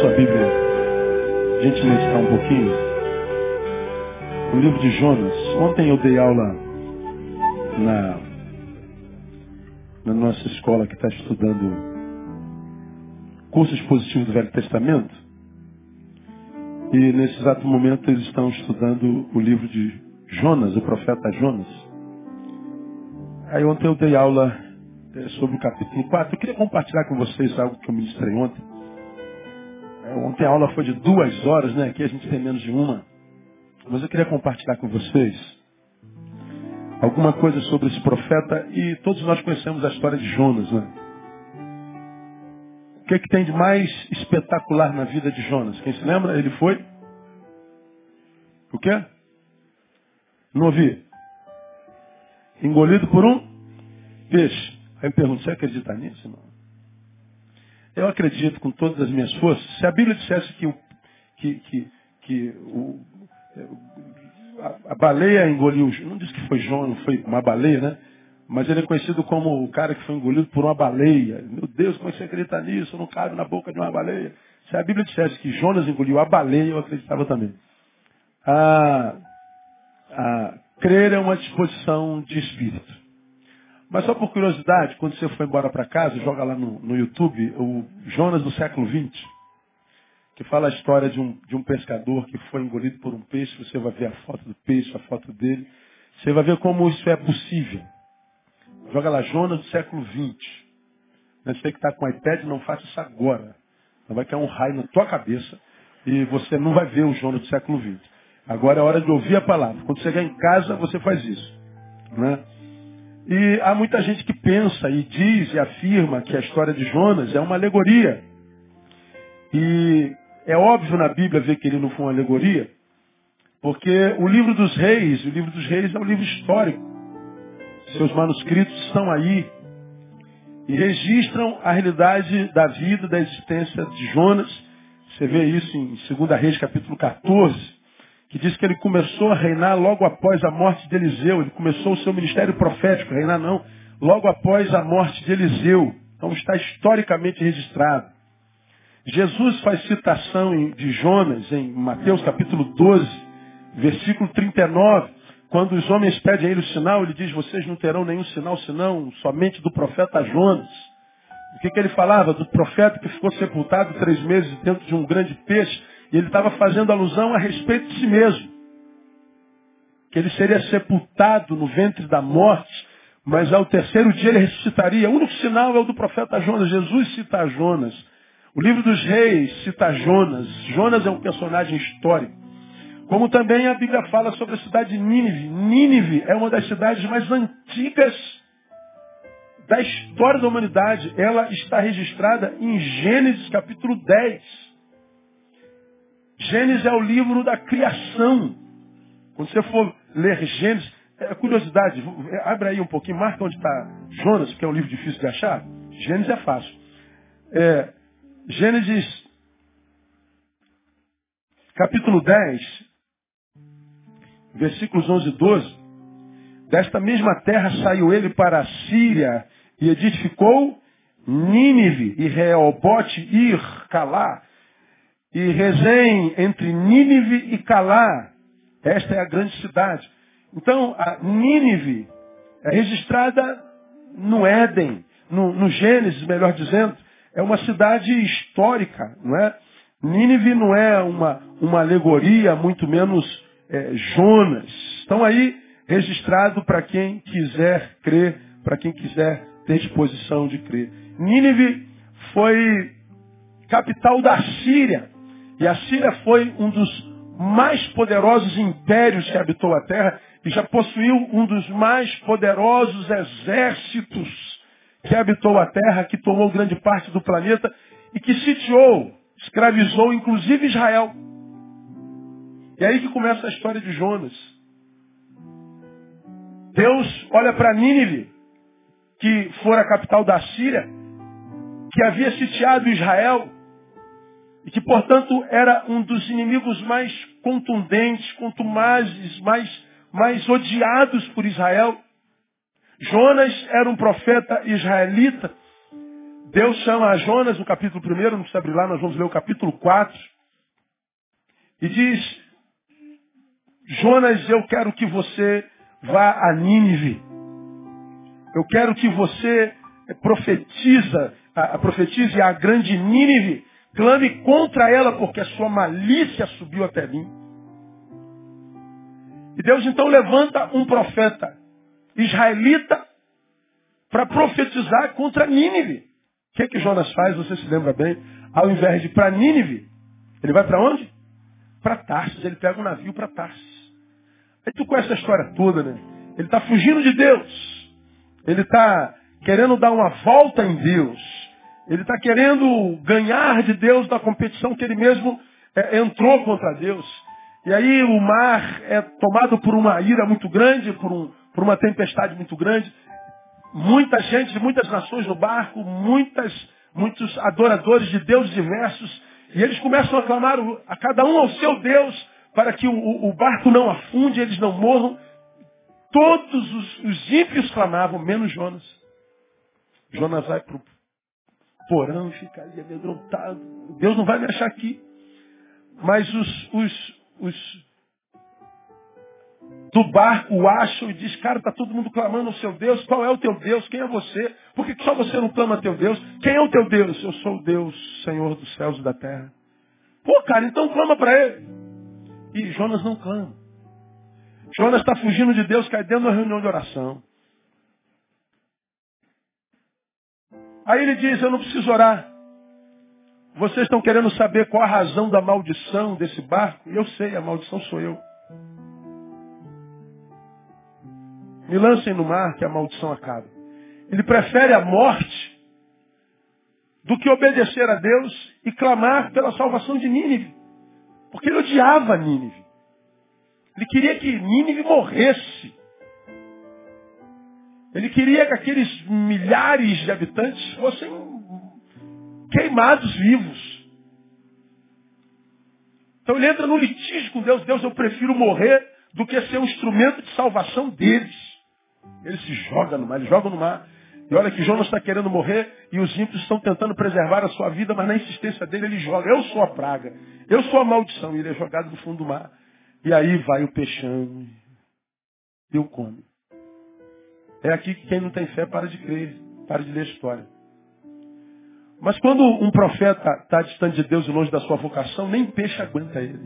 sua Bíblia, a gente meditar um pouquinho. O livro de Jonas. Ontem eu dei aula na, na nossa escola que está estudando curso expositivo do Velho Testamento. E nesse exato momento eles estão estudando o livro de Jonas, o profeta Jonas. Aí ontem eu dei aula eh, sobre o capítulo 4. Eu queria compartilhar com vocês algo que eu ministrei ontem. Ontem a aula foi de duas horas, né? Aqui a gente tem menos de uma. Mas eu queria compartilhar com vocês alguma coisa sobre esse profeta e todos nós conhecemos a história de Jonas, né? O que, é que tem de mais espetacular na vida de Jonas? Quem se lembra? Ele foi? O quê? Não ouvi. Engolido por um peixe. Aí eu pergunto, você acredita nisso? Não. Eu acredito com todas as minhas forças. Se a Bíblia dissesse que, o, que, que, que o, a, a, baleia engoliu, não diz que foi João, não foi uma baleia, né? Mas ele é conhecido como o cara que foi engolido por uma baleia. Meu Deus, como é você acredita nisso? Não cabe na boca de uma baleia. Se a Bíblia dissesse que Jonas engoliu a baleia, eu acreditava também. Ah, ah, crer é uma disposição de espírito. Mas só por curiosidade, quando você for embora para casa, joga lá no, no, YouTube o Jonas do século XX, que fala a história de um, de um pescador que foi engolido por um peixe. Você vai ver a foto do peixe, a foto dele. Você vai ver como isso é possível. Joga lá, Jonas do século XX. Você que está com iPad, não faça isso agora. Não vai cair um raio na tua cabeça e você não vai ver o Jonas do século XX. Agora é hora de ouvir a palavra. Quando chegar em casa, você faz isso. Né? E há muita gente que pensa e diz e afirma que a história de Jonas é uma alegoria. E é óbvio na Bíblia ver que ele não foi uma alegoria, porque o livro dos reis, o livro dos reis é um livro histórico. Seus manuscritos estão aí e registram a realidade da vida, da existência de Jonas. Você vê isso em 2 Reis capítulo 14 que diz que ele começou a reinar logo após a morte de Eliseu. Ele começou o seu ministério profético, reinar não, logo após a morte de Eliseu. Então está historicamente registrado. Jesus faz citação de Jonas em Mateus capítulo 12, versículo 39. Quando os homens pedem a ele o sinal, ele diz, vocês não terão nenhum sinal senão somente do profeta Jonas. O que, que ele falava? Do profeta que ficou sepultado três meses dentro de um grande peixe e ele estava fazendo alusão a respeito de si mesmo. Que ele seria sepultado no ventre da morte, mas ao terceiro dia ele ressuscitaria. O único sinal é o do profeta Jonas. Jesus cita Jonas. O livro dos reis cita Jonas. Jonas é um personagem histórico. Como também a Bíblia fala sobre a cidade de Nínive. Nínive é uma das cidades mais antigas da história da humanidade. Ela está registrada em Gênesis capítulo 10. Gênesis é o livro da criação. Quando você for ler Gênesis, é curiosidade, abre aí um pouquinho, marca onde está Jonas, que é um livro difícil de achar. Gênesis é fácil. É, Gênesis, capítulo 10, versículos 11 e 12. Desta mesma terra saiu ele para a Síria e edificou Nínive e Reobote Ir, Calá, e Rezém, entre Nínive e Calá. Esta é a grande cidade. Então, a Nínive é registrada no Éden, no, no Gênesis, melhor dizendo. É uma cidade histórica, não é? Nínive não é uma, uma alegoria, muito menos é, Jonas. Estão aí registrado para quem quiser crer, para quem quiser ter disposição de crer. Nínive foi capital da Síria. E a Síria foi um dos mais poderosos impérios que habitou a terra e já possuiu um dos mais poderosos exércitos que habitou a terra, que tomou grande parte do planeta e que sitiou, escravizou inclusive Israel. E aí que começa a história de Jonas. Deus olha para Nínive, que fora a capital da Síria, que havia sitiado Israel, e que, portanto, era um dos inimigos mais contundentes, contumazes, mais, mais odiados por Israel. Jonas era um profeta israelita. Deus chama a Jonas no capítulo 1, não precisa abrir lá, nós vamos ler o capítulo 4. E diz, Jonas, eu quero que você vá a Nínive. Eu quero que você profetiza, a, profetize a grande Nínive, clame contra ela, porque a sua malícia subiu até mim. E Deus então levanta um profeta israelita para profetizar contra Nínive. O que, é que Jonas faz? Você se lembra bem? Ao invés de ir para Nínive, ele vai para onde? Para Tarsis. Ele pega um navio para Tarsis. Aí tu conhece a história toda, né? Ele está fugindo de Deus. Ele está querendo dar uma volta em Deus. Ele está querendo ganhar de Deus da competição que ele mesmo é, entrou contra Deus. E aí o mar é tomado por uma ira muito grande, por, um, por uma tempestade muito grande. Muita gente de muitas nações no barco, muitas, muitos adoradores de deuses diversos. E eles começam a clamar a cada um ao seu Deus para que o, o barco não afunde, eles não morram. Todos os, os ímpios clamavam, menos Jonas. Jonas vai para o porão fica ali amedrontado. Deus não vai me achar aqui. Mas os, os, os do barco o acham e diz, cara, está todo mundo clamando ao seu Deus. Qual é o teu Deus? Quem é você? Por que só você não clama a teu Deus? Quem é o teu Deus? Eu sou o Deus, Senhor dos céus e da terra. Pô, cara, então clama para ele. E Jonas não clama. Jonas está fugindo de Deus, cai dentro da reunião de oração. Aí ele diz, eu não preciso orar. Vocês estão querendo saber qual a razão da maldição desse barco? E eu sei, a maldição sou eu. Me lancem no mar que a maldição acaba. Ele prefere a morte do que obedecer a Deus e clamar pela salvação de Nínive. Porque ele odiava Nínive. Ele queria que Nínive morresse. Ele queria que aqueles milhares de habitantes fossem queimados vivos. Então ele entra no litígio com Deus. Deus, eu prefiro morrer do que ser um instrumento de salvação deles. Ele se joga no mar, ele joga no mar. E olha que Jonas está querendo morrer e os ímpios estão tentando preservar a sua vida, mas na insistência dele ele joga. Eu sou a praga, eu sou a maldição. E ele é jogado no fundo do mar. E aí vai o peixão e o come. É aqui que quem não tem fé para de crer, para de ler a história. Mas quando um profeta está distante de Deus e longe da sua vocação, nem peixe aguenta ele.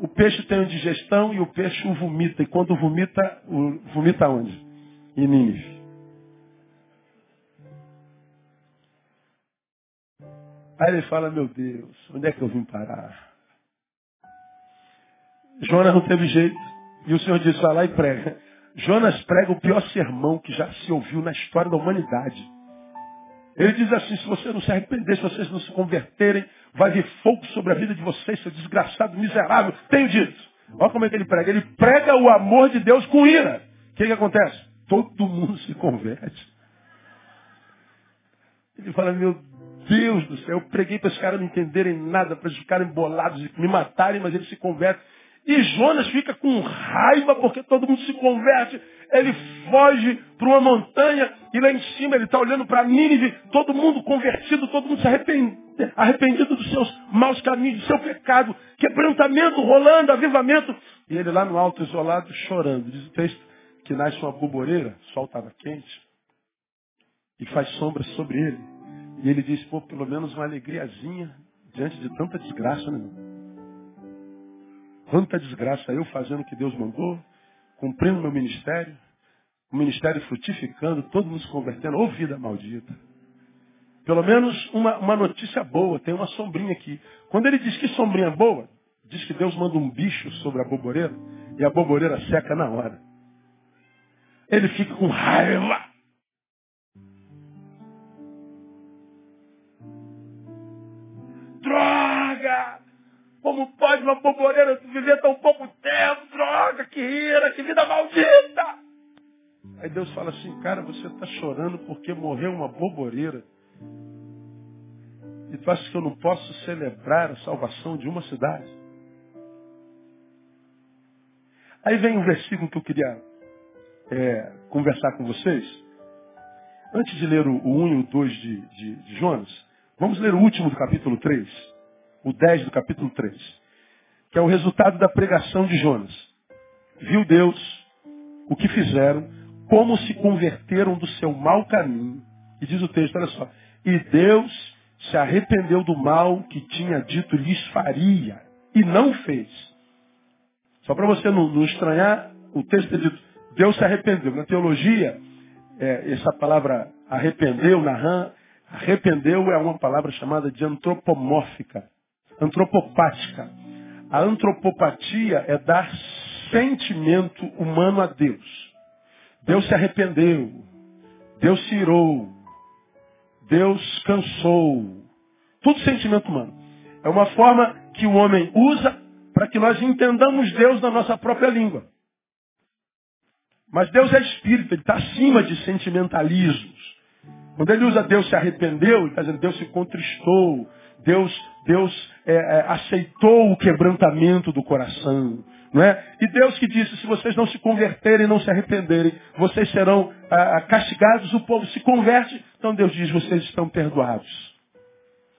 O peixe tem uma digestão e o peixe o vomita. E quando vomita, vomita onde? Em Nínive. Aí ele fala, meu Deus, onde é que eu vim parar? Jonas não teve jeito. E o Senhor disse, vai lá e prega. Jonas prega o pior sermão que já se ouviu na história da humanidade. Ele diz assim, se você não se arrepender, se vocês não se converterem, vai vir fogo sobre a vida de vocês, seu desgraçado, miserável. Tenho dito. Olha como é que ele prega. Ele prega o amor de Deus com ira. O que, que acontece? Todo mundo se converte. Ele fala, meu Deus do céu, eu preguei para os caras não entenderem nada, para eles ficarem bolados e me matarem, mas eles se convertem. E Jonas fica com raiva porque todo mundo se converte. Ele foge para uma montanha e lá em cima ele está olhando para Nínive, todo mundo convertido, todo mundo se arrependido, arrependido dos seus maus caminhos, do seu pecado, quebrantamento rolando, avivamento. E ele lá no alto, isolado, chorando. Diz o texto que nasce uma buboreira, o sol estava quente, e faz sombra sobre ele. E ele diz, pô, pelo menos uma alegriazinha diante de tanta desgraça, né? Quanta desgraça eu fazendo o que Deus mandou, cumprindo meu ministério, o ministério frutificando, todo mundo se convertendo, ô vida maldita. Pelo menos uma, uma notícia boa, tem uma sombrinha aqui. Quando ele diz que sombrinha boa, diz que Deus manda um bicho sobre a boboreira e a boboreira seca na hora. Ele fica com raiva. Como pode uma boboreira viver tão pouco tempo? Droga, que ira, que vida maldita! Aí Deus fala assim, cara, você está chorando porque morreu uma boboreira. E tu acha que eu não posso celebrar a salvação de uma cidade? Aí vem um versículo que eu queria é, conversar com vocês. Antes de ler o 1 e o 2 de, de, de Jonas, vamos ler o último do capítulo 3, o 10 do capítulo 3, que é o resultado da pregação de Jonas. Viu Deus o que fizeram, como se converteram do seu mau caminho. E diz o texto, olha só, e Deus se arrependeu do mal que tinha dito lhes faria, e não fez. Só para você não, não, estranhar, o texto é dito, Deus se arrependeu. Na teologia, é, essa palavra arrependeu, narran, arrependeu é uma palavra chamada de antropomórfica, antropopática. A antropopatia é dar sentimento humano a Deus. Deus se arrependeu, Deus se irou, Deus cansou. Tudo sentimento humano. É uma forma que o homem usa para que nós entendamos Deus na nossa própria língua. Mas Deus é espírito, ele está acima de sentimentalismos. Quando ele usa Deus se arrependeu, ele está dizendo Deus se contristou, Deus, Deus é, é, aceitou o quebrantamento do coração. Não é? E Deus que disse, se vocês não se converterem, não se arrependerem, vocês serão ah, ah castigados, o povo se converte, então Deus diz, vocês estão perdoados.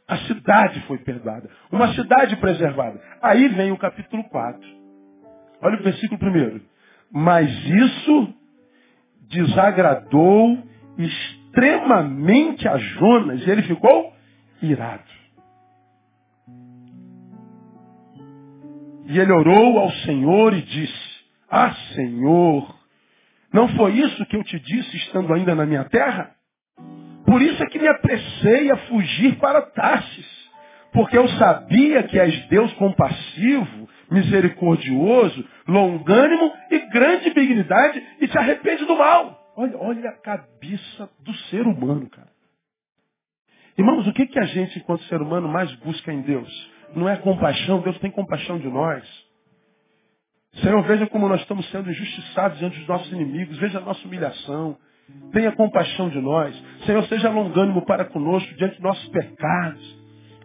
A cidade foi perdoada. Uma cidade preservada. Aí vem o capítulo 4. Olha o versículo primeiro. Mas isso desagradou extremamente a Jonas e ele ficou irado. E ele orou ao Senhor e disse: Ah, Senhor, não foi isso que eu te disse estando ainda na minha terra? Por isso é que me apressei a fugir para Tarsis, porque eu sabia que és Deus compassivo, misericordioso, longânimo e grande dignidade e te arrepende do mal. Olha, olha a cabeça do ser humano, cara. Irmãos, o que, que a gente, enquanto ser humano, mais busca em Deus? Não é compaixão, Deus tem compaixão de nós. Senhor, veja como nós estamos sendo injustiçados diante dos nossos inimigos, veja a nossa humilhação. Tenha compaixão de nós. Senhor, seja longânimo para conosco diante dos nossos pecados.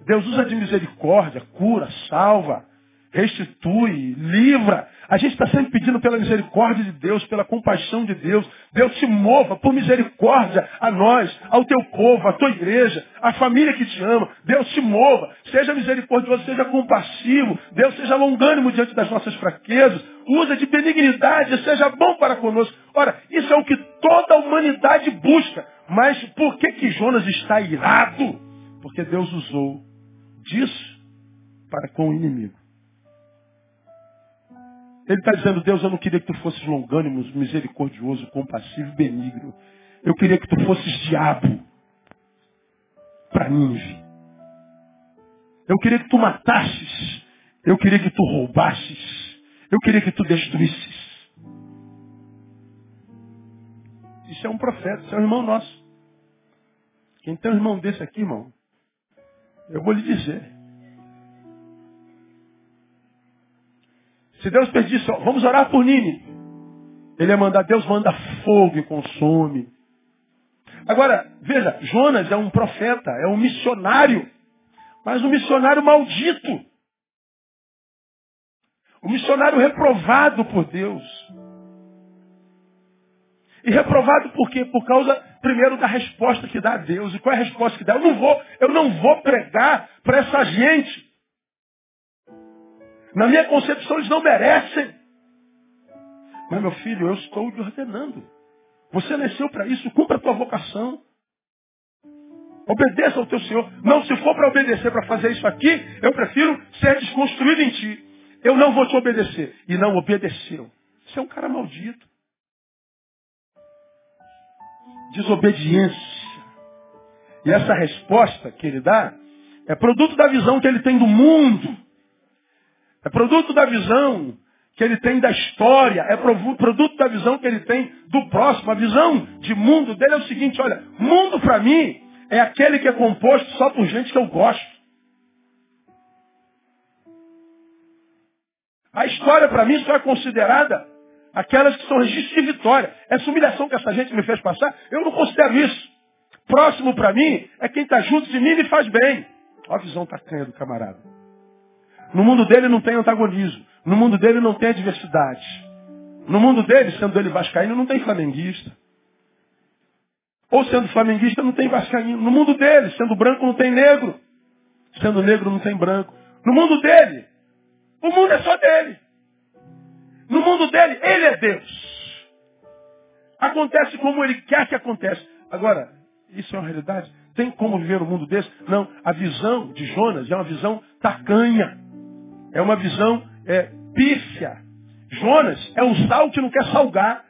Deus usa de misericórdia, cura, salva restitui, livra. A gente está sempre pedindo pela misericórdia de Deus, pela compaixão de Deus. Deus te mova por misericórdia a nós, ao teu povo, à tua igreja, à família que te ama. Deus te mova. Seja misericordioso, seja compassivo. Deus seja longânimo diante das nossas fraquezas. Usa de benignidade, seja bom para conosco. Ora, isso é o que toda a humanidade busca. Mas por que que Jonas está irado? Porque Deus usou disso para com o inimigo. Ele está dizendo, Deus, eu não queria que tu fosses longânimo, misericordioso, compassivo, benigno. Eu queria que tu fosses diabo para Nínive. Eu queria que tu matasses. Eu queria que tu roubasses. Eu queria que tu destruísses. Isso é um profeta, isso é um irmão nosso. Quem tem um irmão desse aqui, irmão, eu vou lhe dizer. Se Deus pedisse, vamos orar por Nini. Ele ia mandar, Deus manda fogo e consome. Agora, veja, Jonas é um profeta, é um missionário, mas um missionário maldito. Um missionário reprovado por Deus. E reprovado por quê? Por causa, primeiro, da resposta que dá a Deus. E qual é a resposta que dá? Eu não vou, eu não vou pregar para essa gente. Na minha concepção, eles não merecem. Mas, meu filho, eu estou te ordenando. Você nasceu para isso, cumpra a tua vocação. Obedeça ao teu Senhor. Não, se for para obedecer, para fazer isso aqui, eu prefiro ser desconstruído em ti. Eu não vou te obedecer. E não obedeceu. Você é um cara maldito. Desobediência. E essa resposta que ele dá é produto da visão que ele tem do mundo. É produto da visão que ele tem da história, é produto da visão que ele tem do próximo. A visão de mundo dele é o seguinte, olha, mundo para mim é aquele que é composto só por gente que eu gosto. A história para mim só é considerada aquelas que são registros de vitória. Essa humilhação que essa gente me fez passar, eu não considero isso. Próximo para mim é quem está junto de mim e me faz bem. Olha a visão tacanha do camarada. No mundo dele não tem antagonismo. No mundo dele não tem adversidade. No mundo dele, sendo ele vascaíno, não tem flamenguista. Ou sendo flamenguista não tem vascaíno. No mundo dele, sendo branco não tem negro. Sendo negro não tem branco. No mundo dele, o mundo é só dele. No mundo dele, ele é Deus. Acontece como ele quer que aconteça. Agora, isso é uma realidade? Tem como viver um mundo desse? Não. A visão de Jonas é uma visão tacanha. É uma visão é, pífia. Jonas é um sal que não quer salgar.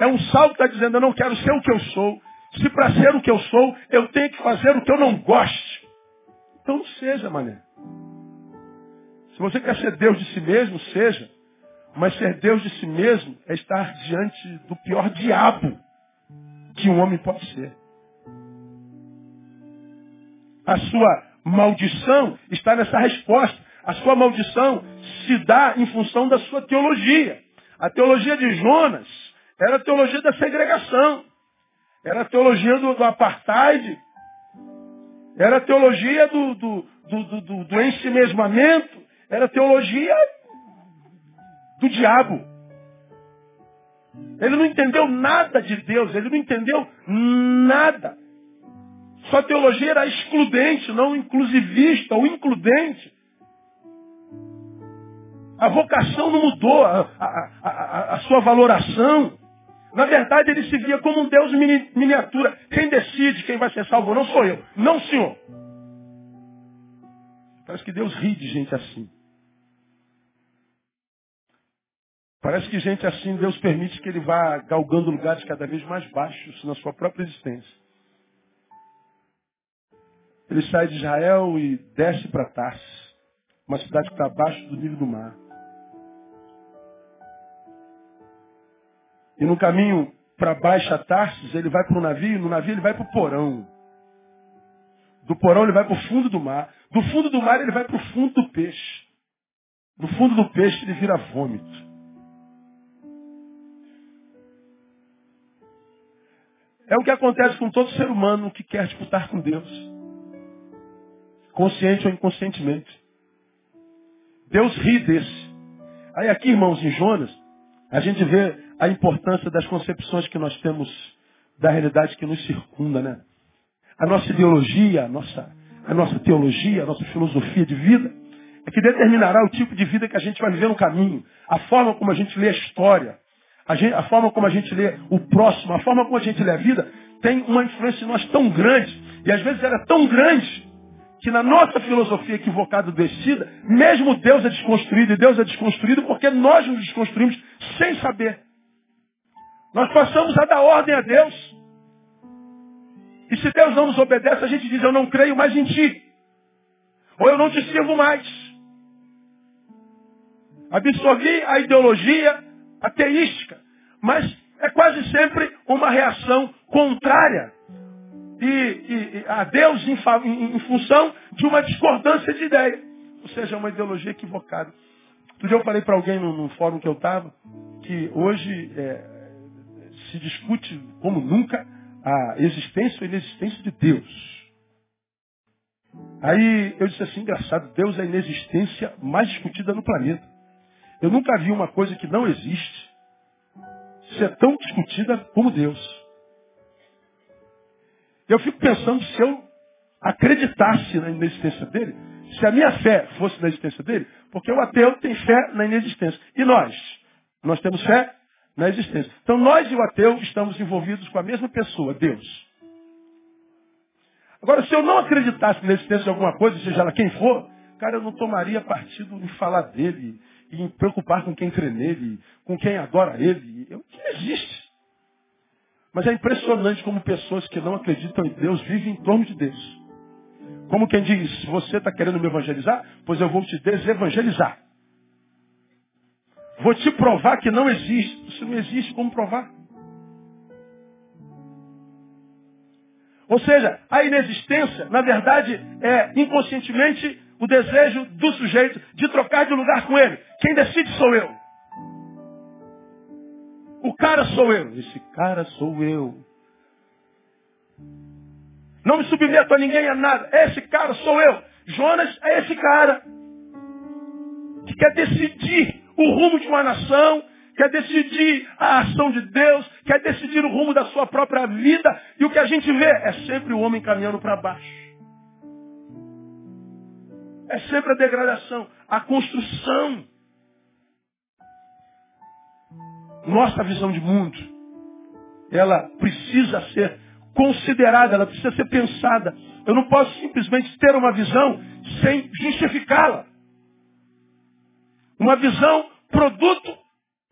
É um sal que está dizendo, eu não quero ser o que eu sou. Se para ser o que eu sou, eu tenho que fazer o que eu não goste. Então não seja, mané. Se você quer ser Deus de si mesmo, seja. Mas ser Deus de si mesmo é estar diante do pior diabo que um homem pode ser. A sua maldição está nessa resposta. A sua maldição se dá em função da sua teologia. A teologia de Jonas era a teologia da segregação. Era a teologia do, do apartheid. Era a teologia do, do, do, do, do ensimesmamento. Era a teologia do diabo. Ele não entendeu nada de Deus, ele não entendeu nada. Sua teologia era excludente, não inclusivista ou includente. A vocação não mudou, a, a, a, a, sua valoração. Na verdade, ele se via como um Deus miniatura. Quem decide quem vai ser salvo não sou eu. Não, senhor. Parece que Deus ri de gente assim. Parece que gente assim, Deus permite que ele vá galgando lugares cada vez mais baixos na sua própria existência. Ele sai de Israel e desce para Tarsis, uma cidade que está abaixo do nível do mar. E no caminho para Baixa Tarsis, ele vai para o navio, no navio ele vai para o porão. Do porão ele vai para o fundo do mar. Do fundo do mar ele vai para o fundo do peixe. Do fundo do peixe ele vira vômito. É o que acontece com todo ser humano que quer disputar com Deus. Consciente ou inconscientemente. Deus ri desse. Aí aqui, irmãos, em Jonas, a gente vê a importância das concepções que nós temos da realidade que nos circunda, né? A nossa ideologia, a nossa, a nossa teologia, a nossa filosofia de vida é que determinará o tipo de vida que a gente vai viver no caminho, a forma como a gente lê a história, a, gente, a, forma como a gente lê o próximo, a forma como a gente lê a vida, tem uma influência em nós tão grande. E às vezes ela é tão grande que na nossa filosofia equivocada descida, mesmo Deus é desconstruído e Deus é desconstruído porque nós nos desconstruímos sem saber. Nós passamos a dar ordem a Deus. E se Deus não nos obedece, a gente diz, eu não creio mais em ti. Ou eu não te sirvo mais. Absorvi a ideologia, ateística, mas é quase sempre uma reação contrária e, e, a Deus em, em, em, função de uma discordância de ideia. Ou seja, uma ideologia equivocada. Outro dia eu falei para alguém num, fórum que eu estava que hoje é, se discute como nunca a existência ou inexistência de Deus. Aí eu disse assim, engraçado, Deus é a inexistência mais discutida no planeta. Eu nunca vi uma coisa que não existe ser tão discutida como Deus. Eu fico pensando se eu acreditasse na inexistência dele, se a minha fé fosse na existência dele, porque o ateu tem fé na inexistência. E nós? Nós temos fé na existência. Então nós e o ateu estamos envolvidos com a mesma pessoa, Deus. Agora, se eu não acreditasse na existência de alguma coisa, seja ela quem for, cara, eu não tomaria partido em falar dele, em preocupar com quem crê nele, com quem adora ele. Eu, que existe. Mas é impressionante como pessoas que não acreditam em Deus vivem em torno de Deus. Como quem diz, você está querendo me evangelizar, pois eu vou te desevangelizar. Vou te provar que não existe. Se não existe, como provar? Ou seja, a inexistência, na verdade, é inconscientemente o desejo do sujeito de trocar de lugar com ele. Quem decide sou eu. O cara sou eu. Esse cara sou eu. Não me submeto a ninguém a nada. Esse cara sou eu. Jonas é esse cara que quer decidir o rumo de uma nação, quer decidir a ação de Deus, quer decidir o rumo da sua própria vida. E o que a gente vê é sempre o homem caminhando para baixo. É sempre a degradação, a construção. Nossa visão de mundo, ela precisa ser considerada, ela precisa ser pensada. Eu não posso simplesmente ter uma visão sem justificá-la. Uma visão produto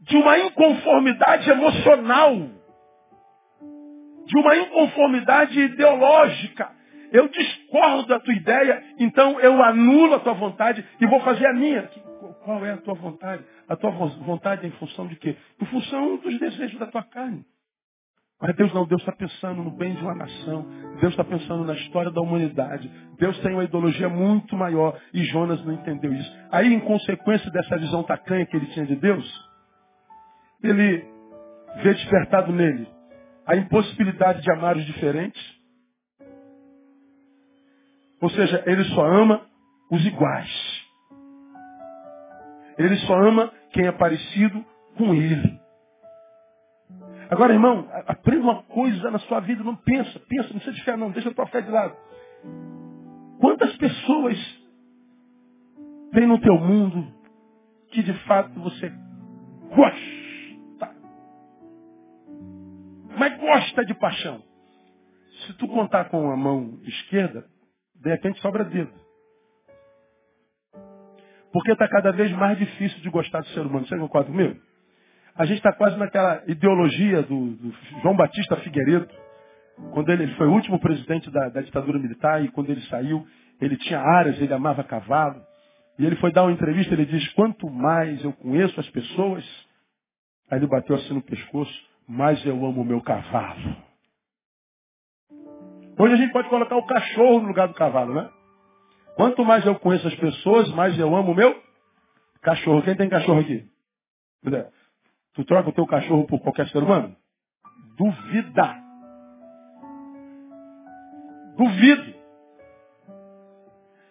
de uma inconformidade emocional, de uma inconformidade ideológica. Eu discordo da tua ideia, então eu anulo a tua vontade e vou fazer a minha. Qual é a tua vontade? A tua vontade é em função de quê? Em função dos desejos da tua carne. Mas Deus não, Deus está pensando no bem de uma nação. Deus está pensando na história da humanidade. Deus tem uma ideologia muito maior e Jonas não entendeu isso. Aí, em consequência dessa visão tacanha que ele tinha de Deus, ele vê despertado nele a impossibilidade de amar os diferentes. Ou seja, ele só ama os iguais. Ele só ama quem é parecido com ele. Agora, irmão, aprenda uma coisa na sua vida, não pensa, pensa, não precisa de fé não, deixa a tua fé de lado. Quantas pessoas tem no teu mundo que de fato você gosta? Mas gosta de paixão. Se tu contar com a mão esquerda, de repente sobra dedo. Porque está cada vez mais difícil de gostar do ser humano. Você concorda comigo? A gente está quase naquela ideologia do, do, João Batista Figueiredo, quando ele, ele foi o último presidente da, da, ditadura militar e quando ele saiu, ele tinha áreas, ele amava cavalo. E ele foi dar uma entrevista, ele diz, quanto mais eu conheço as pessoas, aí ele bateu assim no pescoço, mais eu amo o meu cavalo. Hoje a gente pode colocar o cachorro no lugar do cavalo, né? Quanto mais eu conheço as pessoas, mais eu amo o meu cachorro. Quem tem cachorro aqui? Tu troca o teu cachorro por qualquer ser humano? Duvida. Duvido.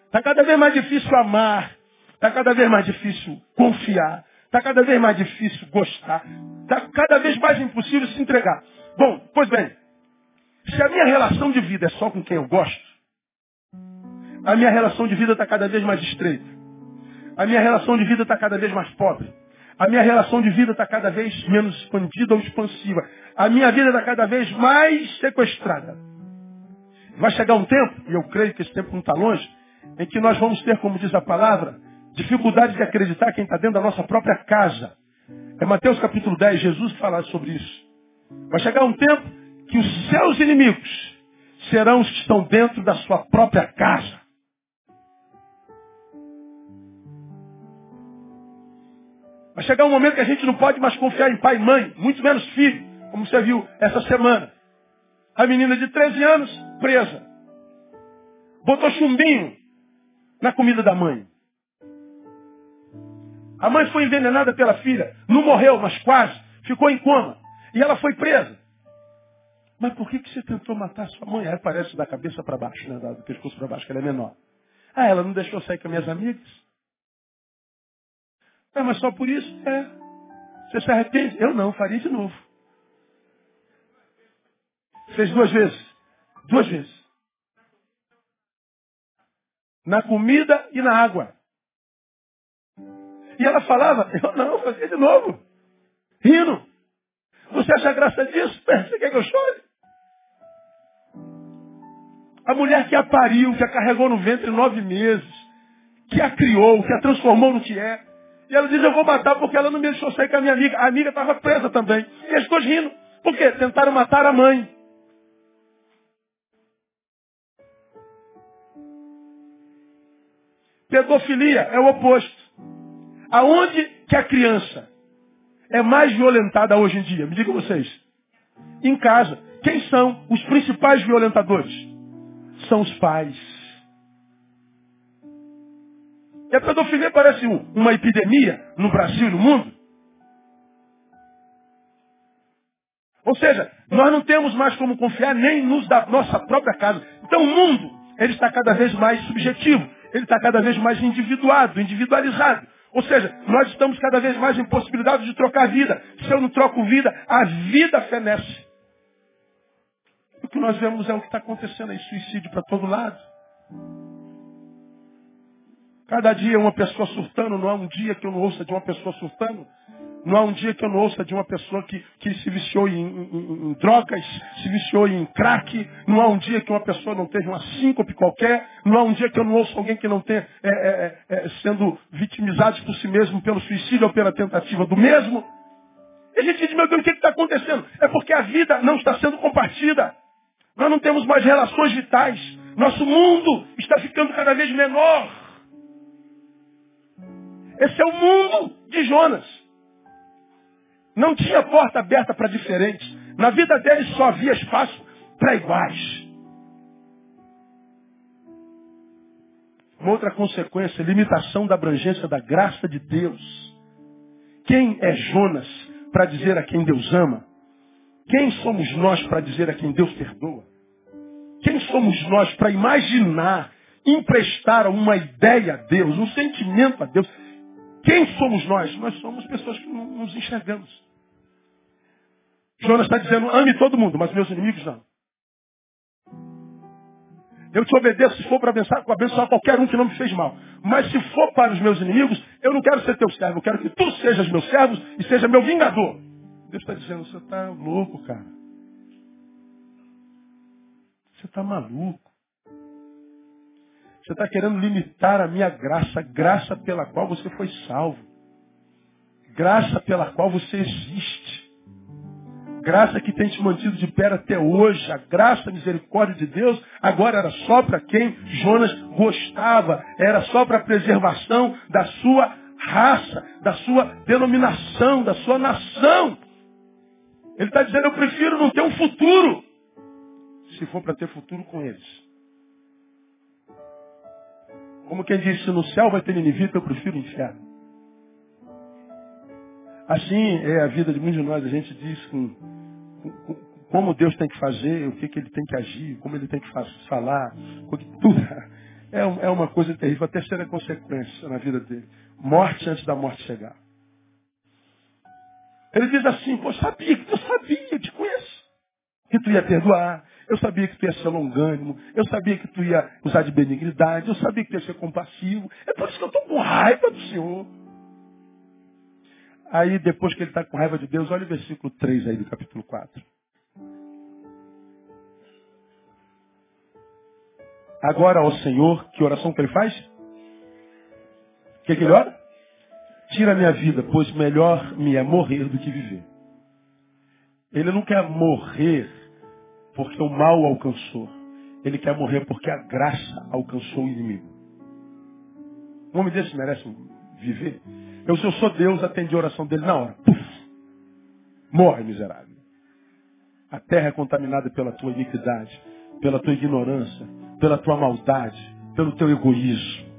Está cada vez mais difícil amar. Está cada vez mais difícil confiar. Está cada vez mais difícil gostar. Está cada vez mais impossível se entregar. Bom, pois bem. Se a minha relação de vida é só com quem eu gosto, a minha relação de vida está cada vez mais estreita. A minha relação de vida está cada vez mais pobre. A minha relação de vida está cada vez menos expandida ou expansiva. A minha vida está cada vez mais sequestrada. Vai chegar um tempo, e eu creio que esse tempo não está longe, em que nós vamos ter, como diz a palavra, dificuldade de acreditar quem está dentro da nossa própria casa. É Mateus capítulo 10, Jesus fala sobre isso. Vai chegar um tempo que os seus inimigos serão os que estão dentro da sua própria casa. Vai chegar um momento que a gente não pode mais confiar em pai e mãe, muito menos filho, como você viu essa semana. A menina de 13 anos, presa. Botou chumbinho na comida da mãe. A mãe foi envenenada pela filha. Não morreu, mas quase. Ficou em coma. E ela foi presa. Mas por que, que você tentou matar sua mãe? Aí parece da cabeça para baixo, né? do pescoço para baixo, que ela é menor. Ah, ela não deixou sair com as minhas amigas? É, mas só por isso? É. Você se arrepende? Eu não, faria de novo. Fez duas vezes. Duas vezes. Na comida e na água. E ela falava, eu não, fazia de novo. Rindo. Você acha graça disso? Você quer que eu chore? A mulher que a pariu, que a carregou no ventre nove meses, que a criou, que a transformou no que é. E ela diz, eu vou matar porque ela não me deixou sair com a minha amiga. A amiga estava presa também. E eles dois rindo. Por quê? Tentaram matar a mãe. Pedofilia é o oposto. Aonde que a criança é mais violentada hoje em dia? Me digam vocês. Em casa. Quem são os principais violentadores? São os pais. E a pedofilia parece uma epidemia no Brasil e no mundo. Ou seja, nós não temos mais como confiar nem nos da nossa própria casa. Então o mundo, ele está cada vez mais subjetivo. Ele está cada vez mais individuado, individualizado. Ou seja, nós estamos cada vez mais impossibilitados de trocar vida. Se eu não troco vida, a vida fenece. O que nós vemos é o que está acontecendo aí, suicídio para todo lado. Cada dia uma pessoa surtando, não há um dia que eu não ouça de uma pessoa surtando. Não há um dia que eu não ouça de uma pessoa que, que se viciou em, em, em, drogas, se viciou em crack. Não há um dia que uma pessoa não teve uma síncope qualquer. Não há um dia que eu não ouça alguém que não tenha é, é, é, sendo vitimizado por si mesmo pelo suicídio ou pela tentativa do mesmo. E a gente diz, meu Deus, o que está acontecendo? É porque a vida não está sendo compartida. Nós não temos mais relações vitais. Nosso mundo está ficando cada vez menor. Esse é o mundo de Jonas. Não tinha porta aberta para diferentes. Na vida deles só havia espaço para iguais. Uma outra consequência, limitação da abrangência da graça de Deus. Quem é Jonas para dizer a quem Deus ama? Quem somos nós para dizer a quem Deus perdoa? Quem somos nós para imaginar, emprestar uma ideia a Deus, um sentimento a Deus? Quem somos nós? Nós somos pessoas que não nos enxergamos. Jonas está dizendo, ame todo mundo, mas meus inimigos não. Eu te obedeço se for para abençoar, abençoar qualquer um que não me fez mal. Mas se for para os meus inimigos, eu não quero ser teu servo. Eu quero que tu sejas meu servo e seja meu vingador. Deus está dizendo, você está louco, cara. Você está maluco. Você está querendo limitar a minha graça, graça pela qual você foi salvo. Graça pela qual você existe. Graça que tem te mantido de pé até hoje. A graça, a misericórdia de Deus, agora era só para quem Jonas gostava. Era só para a preservação da sua raça, da sua denominação, da sua nação. Ele está dizendo, eu prefiro não ter um futuro. Se for para ter futuro com eles. Como quem disse, no céu vai ter ninivita, eu prefiro o inferno. Assim é a vida de muitos de nós. A gente diz com, com, como Deus tem que fazer, o que, que ele tem que agir, como ele tem que falar. Tudo é, é uma coisa terrível. A terceira consequência na vida dele. Morte antes da morte chegar. Ele diz assim, pô, sabia, eu sabia, eu te conheço. Que tu ia perdoar, eu sabia que tu ia ser longânimo. Eu sabia que tu ia usar de benignidade. Eu sabia que tu ia ser compassivo. É por isso que eu estou com raiva do Senhor. Aí, depois que ele está com raiva de Deus, olha o versículo 3 aí do capítulo 4. Agora, ao Senhor, que oração que ele faz? O que, que ele ora? Tira a minha vida, pois melhor me é morrer do que viver. Ele não quer morrer porque o mal alcançou. Ele quer morrer porque a graça alcançou o inimigo. Um homem desse merece viver. Eu, se eu sou Deus, atendi a oração dele na hora. Puf! Morre, miserável. A terra é contaminada pela tua iniquidade, pela tua ignorância, pela tua maldade, pelo teu egoísmo.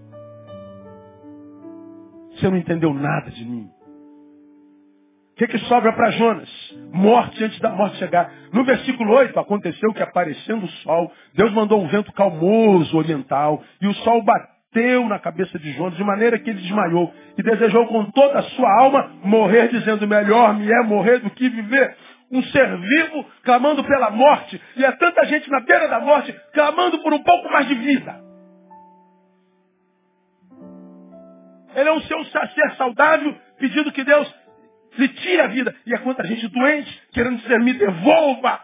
Você não entendeu nada de mim. O que, que sobra para Jonas? Morte antes da morte chegar. No versículo 8, aconteceu que aparecendo o sol, Deus mandou um vento calmoso oriental, e o sol bateu na cabeça de Jonas, de maneira que ele desmaiou, e desejou com toda a sua alma morrer, dizendo, melhor me é morrer do que viver. Um ser vivo clamando pela morte, e há tanta gente na beira da morte, clamando por um pouco mais de vida. Ele é um ser saudável, pedindo que Deus lhe tira a vida. E há quanta gente doente querendo dizer, me devolva.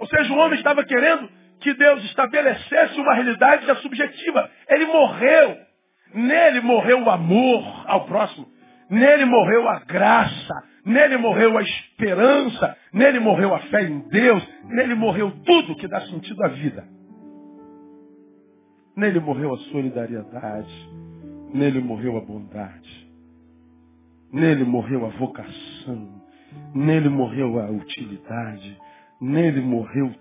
Ou seja, o homem estava querendo que Deus estabelecesse uma realidade já subjetiva. Ele morreu. Nele morreu o amor ao próximo. Nele morreu a graça. Nele morreu a esperança. Nele morreu a fé em Deus. Nele morreu tudo que dá sentido à vida. Nele morreu a solidariedade. Nele morreu a bondade. Nele morreu a vocação. Nele morreu a utilidade. Nele morreu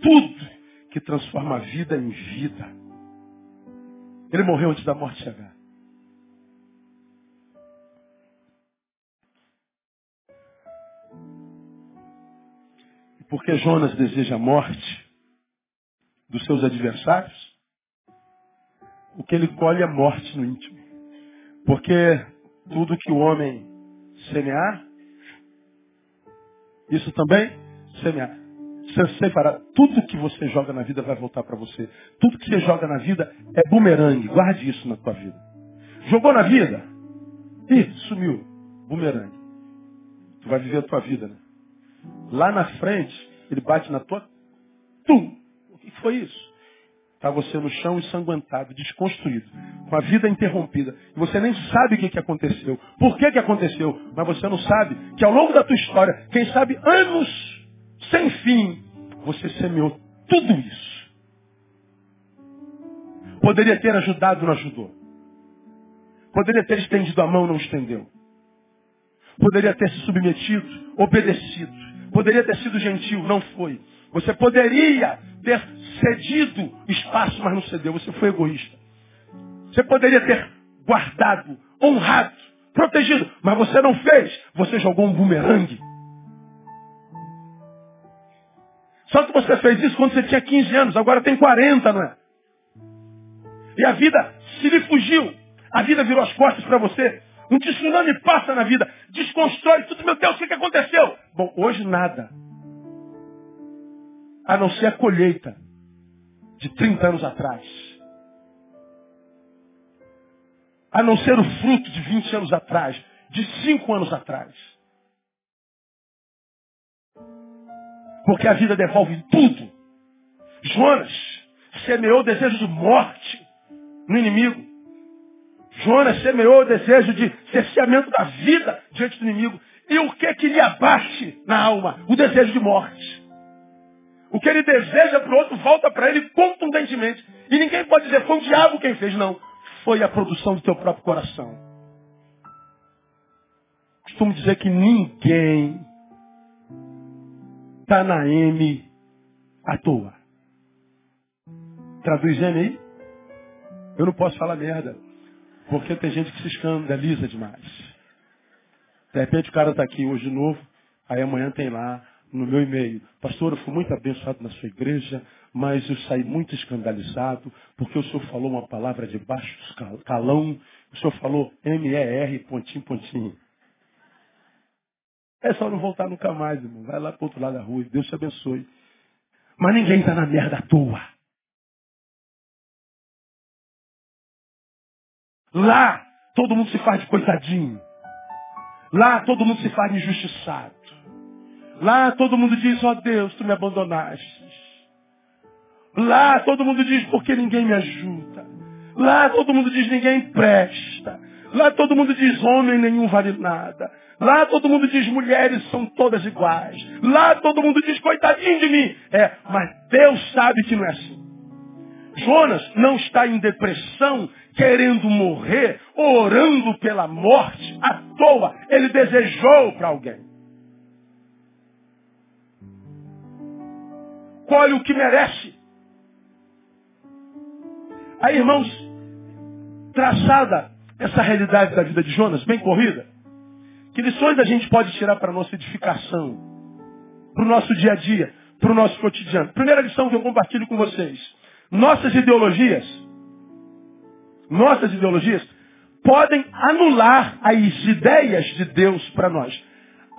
tudo que transforma a vida em vida. Ele morreu antes da morte chegar. E porque Jonas deseja a morte dos seus adversários, o que ele colhe é morte no íntimo. Porque tudo que o homem semear, isso também semear. Você para tudo que você joga na vida vai voltar para você. Tudo que você joga na vida é bumerangue. Guarde isso na tua vida. Jogou na vida? Ih, sumiu. Bumerangue. Tu vai viver a tua vida, né? Lá na frente, ele bate na tua. Tum! O que foi isso? Está você no chão ensanguentado, desconstruído, com a vida interrompida. E você nem sabe o que, que aconteceu. Por que, que aconteceu? Mas você não sabe que ao longo da tua história, quem sabe anos sem fim, você semeou tudo isso. Poderia ter ajudado, não ajudou. Poderia ter estendido a mão, não estendeu. Poderia ter se submetido, obedecido. Poderia ter sido gentil, não foi. Você poderia ter cedido espaço, mas não cedeu. Você foi egoísta. Você poderia ter guardado, honrado, protegido, mas você não fez. Você jogou um bumerangue. Só que você fez isso quando você tinha 15 anos, agora tem 40, não é? E a vida se lhe fugiu. A vida virou as costas para você. Um tsunami passa na vida, desconstrói tudo. Meu Deus, o que, que aconteceu? Bom, hoje nada. A não ser a colheita de 30 anos atrás. A não ser o fruto de 20 anos atrás, de 5 anos atrás. Porque a vida devolve tudo. Jonas semeou o desejo de morte no inimigo. Jonas semeou o desejo de cerceamento da vida diante do inimigo. E o que que lhe abate na alma? O desejo de morte. O que ele deseja para o outro volta para ele contundentemente. E ninguém pode dizer, foi o diabo quem fez. Não. Foi a produção do teu próprio coração. Costumo dizer que ninguém está na M à toa. Traduz M aí? Eu não posso falar merda. Porque tem gente que se escandaliza demais. De repente o cara está aqui hoje de novo, aí amanhã tem lá no meu e-mail, pastor, eu fui muito abençoado na sua igreja, mas eu saí muito escandalizado, porque o senhor falou uma palavra de baixo calão, o senhor falou M-E-R, pontinho, pontinho. É só não voltar nunca mais, irmão. Vai lá para outro lado da rua Deus te abençoe. Mas ninguém está na merda à toa. Lá, todo mundo se faz de coitadinho. Lá, todo mundo se faz injustiçado. Lá, todo mundo diz, ó oh, Deus, tu me abandonaste. Lá, todo mundo diz, porque ninguém me ajuda. Lá, todo mundo diz, ninguém presta. Lá, todo mundo diz, homem nenhum vale nada. Lá, todo mundo diz, mulheres são todas iguais. Lá, todo mundo diz, coitadinho de mim. É, mas Deus sabe que não é assim. Jonas não está em depressão, querendo morrer, orando pela morte à toa. Ele desejou para alguém. Colhe o que merece. Aí, irmãos, traçada essa realidade da vida de Jonas, bem corrida, que lições a gente pode tirar para a nossa edificação, para o nosso dia a dia, para o nosso cotidiano? Primeira lição que eu compartilho com vocês. Nossas ideologias, nossas ideologias podem anular as ideias de Deus para nós.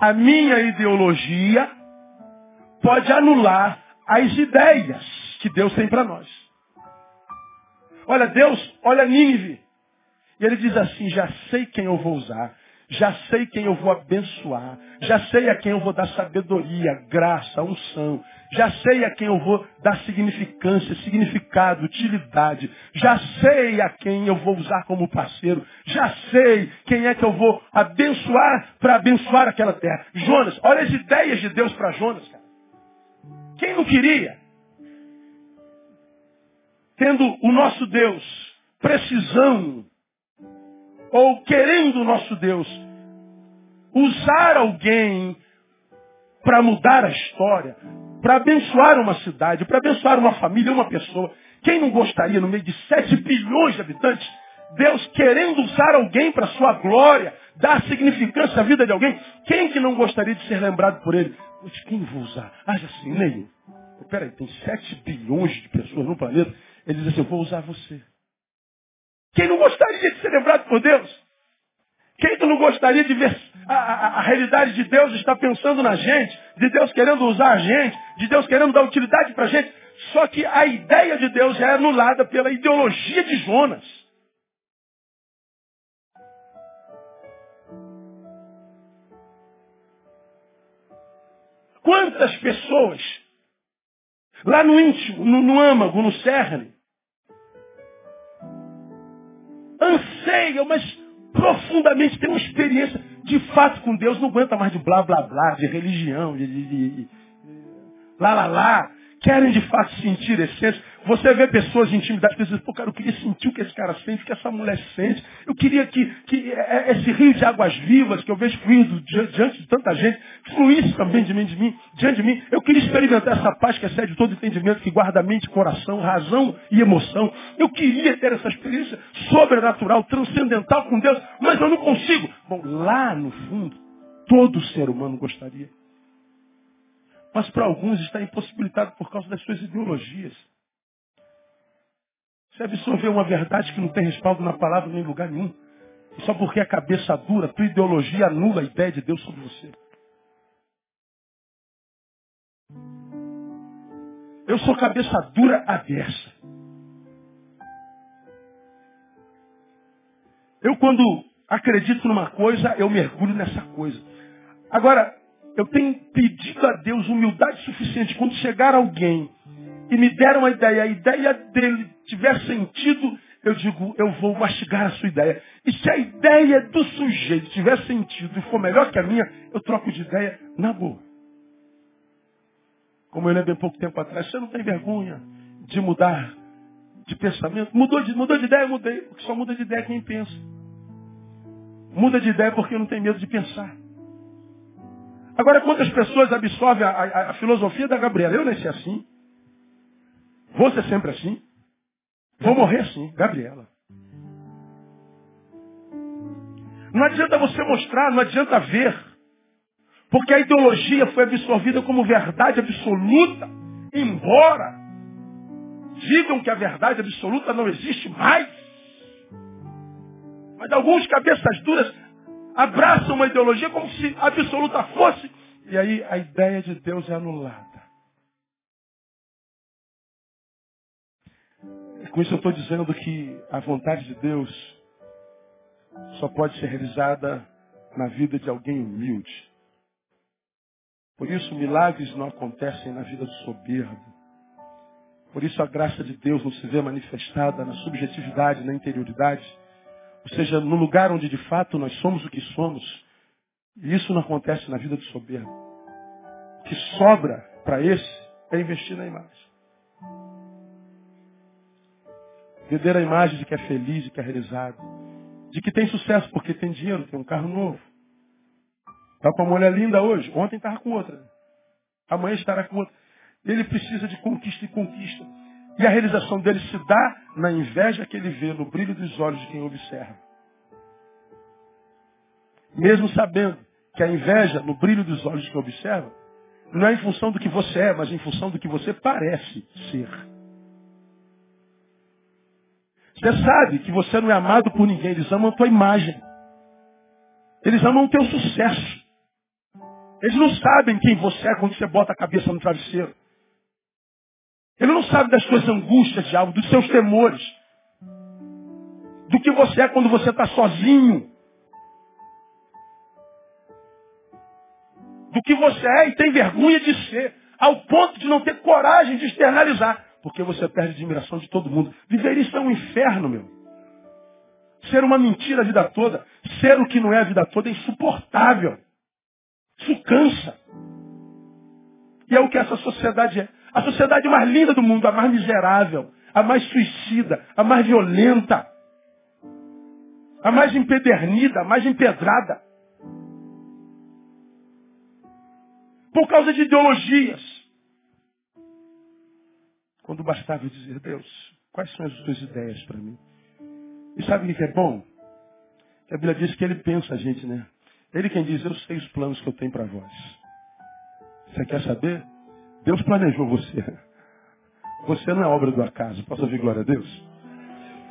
A minha ideologia pode anular as ideias que Deus tem para nós. Olha, Deus, olha Nínive. E ele diz assim, já sei quem eu vou usar. Já sei quem eu vou abençoar. Já sei a quem eu vou dar sabedoria, graça, unção. Já sei a quem eu vou dar significância, significado, utilidade. Já sei a quem eu vou usar como parceiro. Já sei quem é que eu vou abençoar para abençoar aquela terra. Jonas, olha as ideias de Deus para Jonas, cara. Quem não queria? Tendo o nosso Deus precisando ou querendo o nosso Deus usar alguém para mudar a história, para abençoar uma cidade, para abençoar uma família, uma pessoa. Quem não gostaria, no meio de 7 bilhões de habitantes, Deus querendo usar alguém para sua glória, dar significância à vida de alguém? Quem que não gostaria de ser lembrado por ele? De quem vou usar? Ah, assim, nem. Peraí, tem 7 bilhões de pessoas no planeta. Ele diz assim, eu vou usar você. Quem não gostaria de ser lembrado por Deus? Quem que não gostaria de ver a, a, a, realidade de Deus está pensando na gente, de Deus querendo usar a gente, de Deus querendo dar utilidade para a gente? Só que a ideia de Deus é anulada pela ideologia de Jonas. Quantas pessoas, lá no íntimo, no, no âmago, no cerne, anseiam, mas profundamente têm uma experiência de fato com Deus, não aguenta mais de blá blá blá, de religião, de, de, de, de lá lá lá, querem de fato sentir essência. Você vê pessoas de intimidade que dizem, pô, cara, eu queria sentir o que esse cara sente, o que essa mulher sente. Eu queria que, que é, é, esse rio de águas vivas que eu vejo fluindo diante de tanta gente, fluísse também de mim, de mim, diante de mim. Eu queria experimentar essa paz que excede todo entendimento, que guarda mente, coração, razão e emoção. Eu queria ter essa experiência sobrenatural, transcendental com Deus, mas eu não consigo. Bom, lá no fundo, todo ser humano gostaria. Mas para alguns está impossibilitado por causa das suas ideologias. Você absorveu uma verdade que não tem respaldo na palavra nem em lugar nenhum. E só porque a cabeça dura, tua ideologia anula a ideia de Deus sobre você. Eu sou cabeça dura aversa. Eu quando acredito numa coisa, eu mergulho nessa coisa. Agora, eu tenho pedido a Deus humildade suficiente quando chegar alguém e me der uma ideia, a ideia dele tiver sentido, eu digo, eu vou mastigar a sua ideia. E se a ideia do sujeito tiver sentido e for melhor que a minha, eu troco de ideia na boa. Como eu lembro bem pouco tempo atrás, você não tem vergonha de mudar de pensamento? Mudou de, mudou de ideia? Mudei. Porque só muda de ideia quem pensa. Muda de ideia porque não tem medo de pensar. Agora, quantas pessoas absorvem a, a, a filosofia da Gabriela? Eu nasci assim. Vou ser sempre assim. Vou morrer assim, Gabriela. Não adianta você mostrar, não adianta ver. Porque a ideologia foi absorvida como verdade absoluta, embora digam que a verdade absoluta não existe mais. Mas alguns cabeças duras abraçam uma ideologia como se absoluta fosse, e aí a ideia de Deus é anulada. Com isso eu estou dizendo que a vontade de Deus só pode ser realizada na vida de alguém humilde. Por isso milagres não acontecem na vida do soberbo. Por isso a graça de Deus não se vê manifestada na subjetividade, na interioridade. Ou seja, no lugar onde de fato nós somos o que somos. E isso não acontece na vida do soberbo. O que sobra para esse é investir na imagem. Vender a imagem de que é feliz, de que é realizado. De que tem sucesso porque tem dinheiro, tem um carro novo. Está com uma mulher linda hoje. Ontem estava com outra. Amanhã estará com outra. Ele precisa de conquista e conquista. E a realização dele se dá na inveja que ele vê, no brilho dos olhos de quem observa. Mesmo sabendo que a inveja, no brilho dos olhos de quem observa, não é em função do que você é, mas em função do que você parece ser. Você sabe que você não é amado por ninguém, eles amam a tua imagem. Eles amam o teu sucesso. Eles não sabem quem você é quando você bota a cabeça no travesseiro. Ele não sabe das suas angústias, diabo, dos seus temores. Do que você é quando você está sozinho. Do que você é e tem vergonha de ser. Ao ponto de não ter coragem de externalizar. Porque você perde a admiração de todo mundo. Viver isso é um inferno, meu. Ser uma mentira a vida toda. Ser o que não é a vida toda é insuportável. Isso cansa. E é o que essa sociedade é. A sociedade mais linda do mundo, a mais miserável, a mais suicida, a mais violenta, a mais empedernida, a mais empedrada. Por causa de ideologias. Quando bastava dizer, Deus, quais são as suas ideias para mim? E sabe o que é bom? A Bíblia diz que ele pensa a gente, né? Ele quem diz, eu sei os planos que eu tenho para vós. Você quer saber? Deus planejou você. Você não é obra do acaso. Posso ouvir glória a Deus?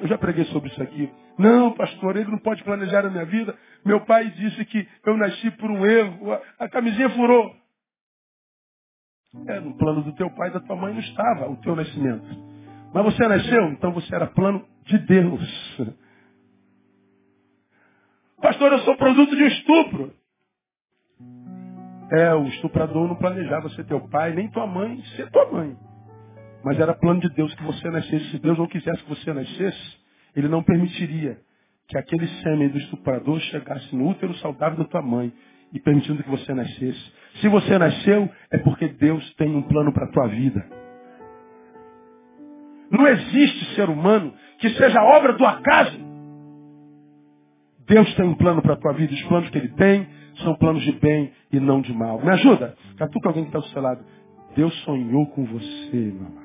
Eu já preguei sobre isso aqui. Não, pastor, ele não pode planejar a minha vida. Meu pai disse que eu nasci por um erro. A camisinha furou. É, no plano do teu pai e da tua mãe não estava o teu nascimento. Mas você nasceu, então você era plano de Deus. Pastor, eu sou produto de um estupro. É, o estuprador não planejava ser teu pai, nem tua mãe ser tua mãe. Mas era plano de Deus que você nascesse. Se Deus não quisesse que você nascesse, Ele não permitiria que aquele sêmen do estuprador chegasse no útero saudável da tua mãe e permitindo que você nascesse. Se você nasceu, é porque Deus tem um plano para a tua vida. Não existe ser humano que seja obra do acaso. Deus tem um plano para a tua vida. Os planos que Ele tem são planos de bem e não de mal. Me ajuda? Catuca alguém que está ao seu lado. Deus sonhou com você, meu amado.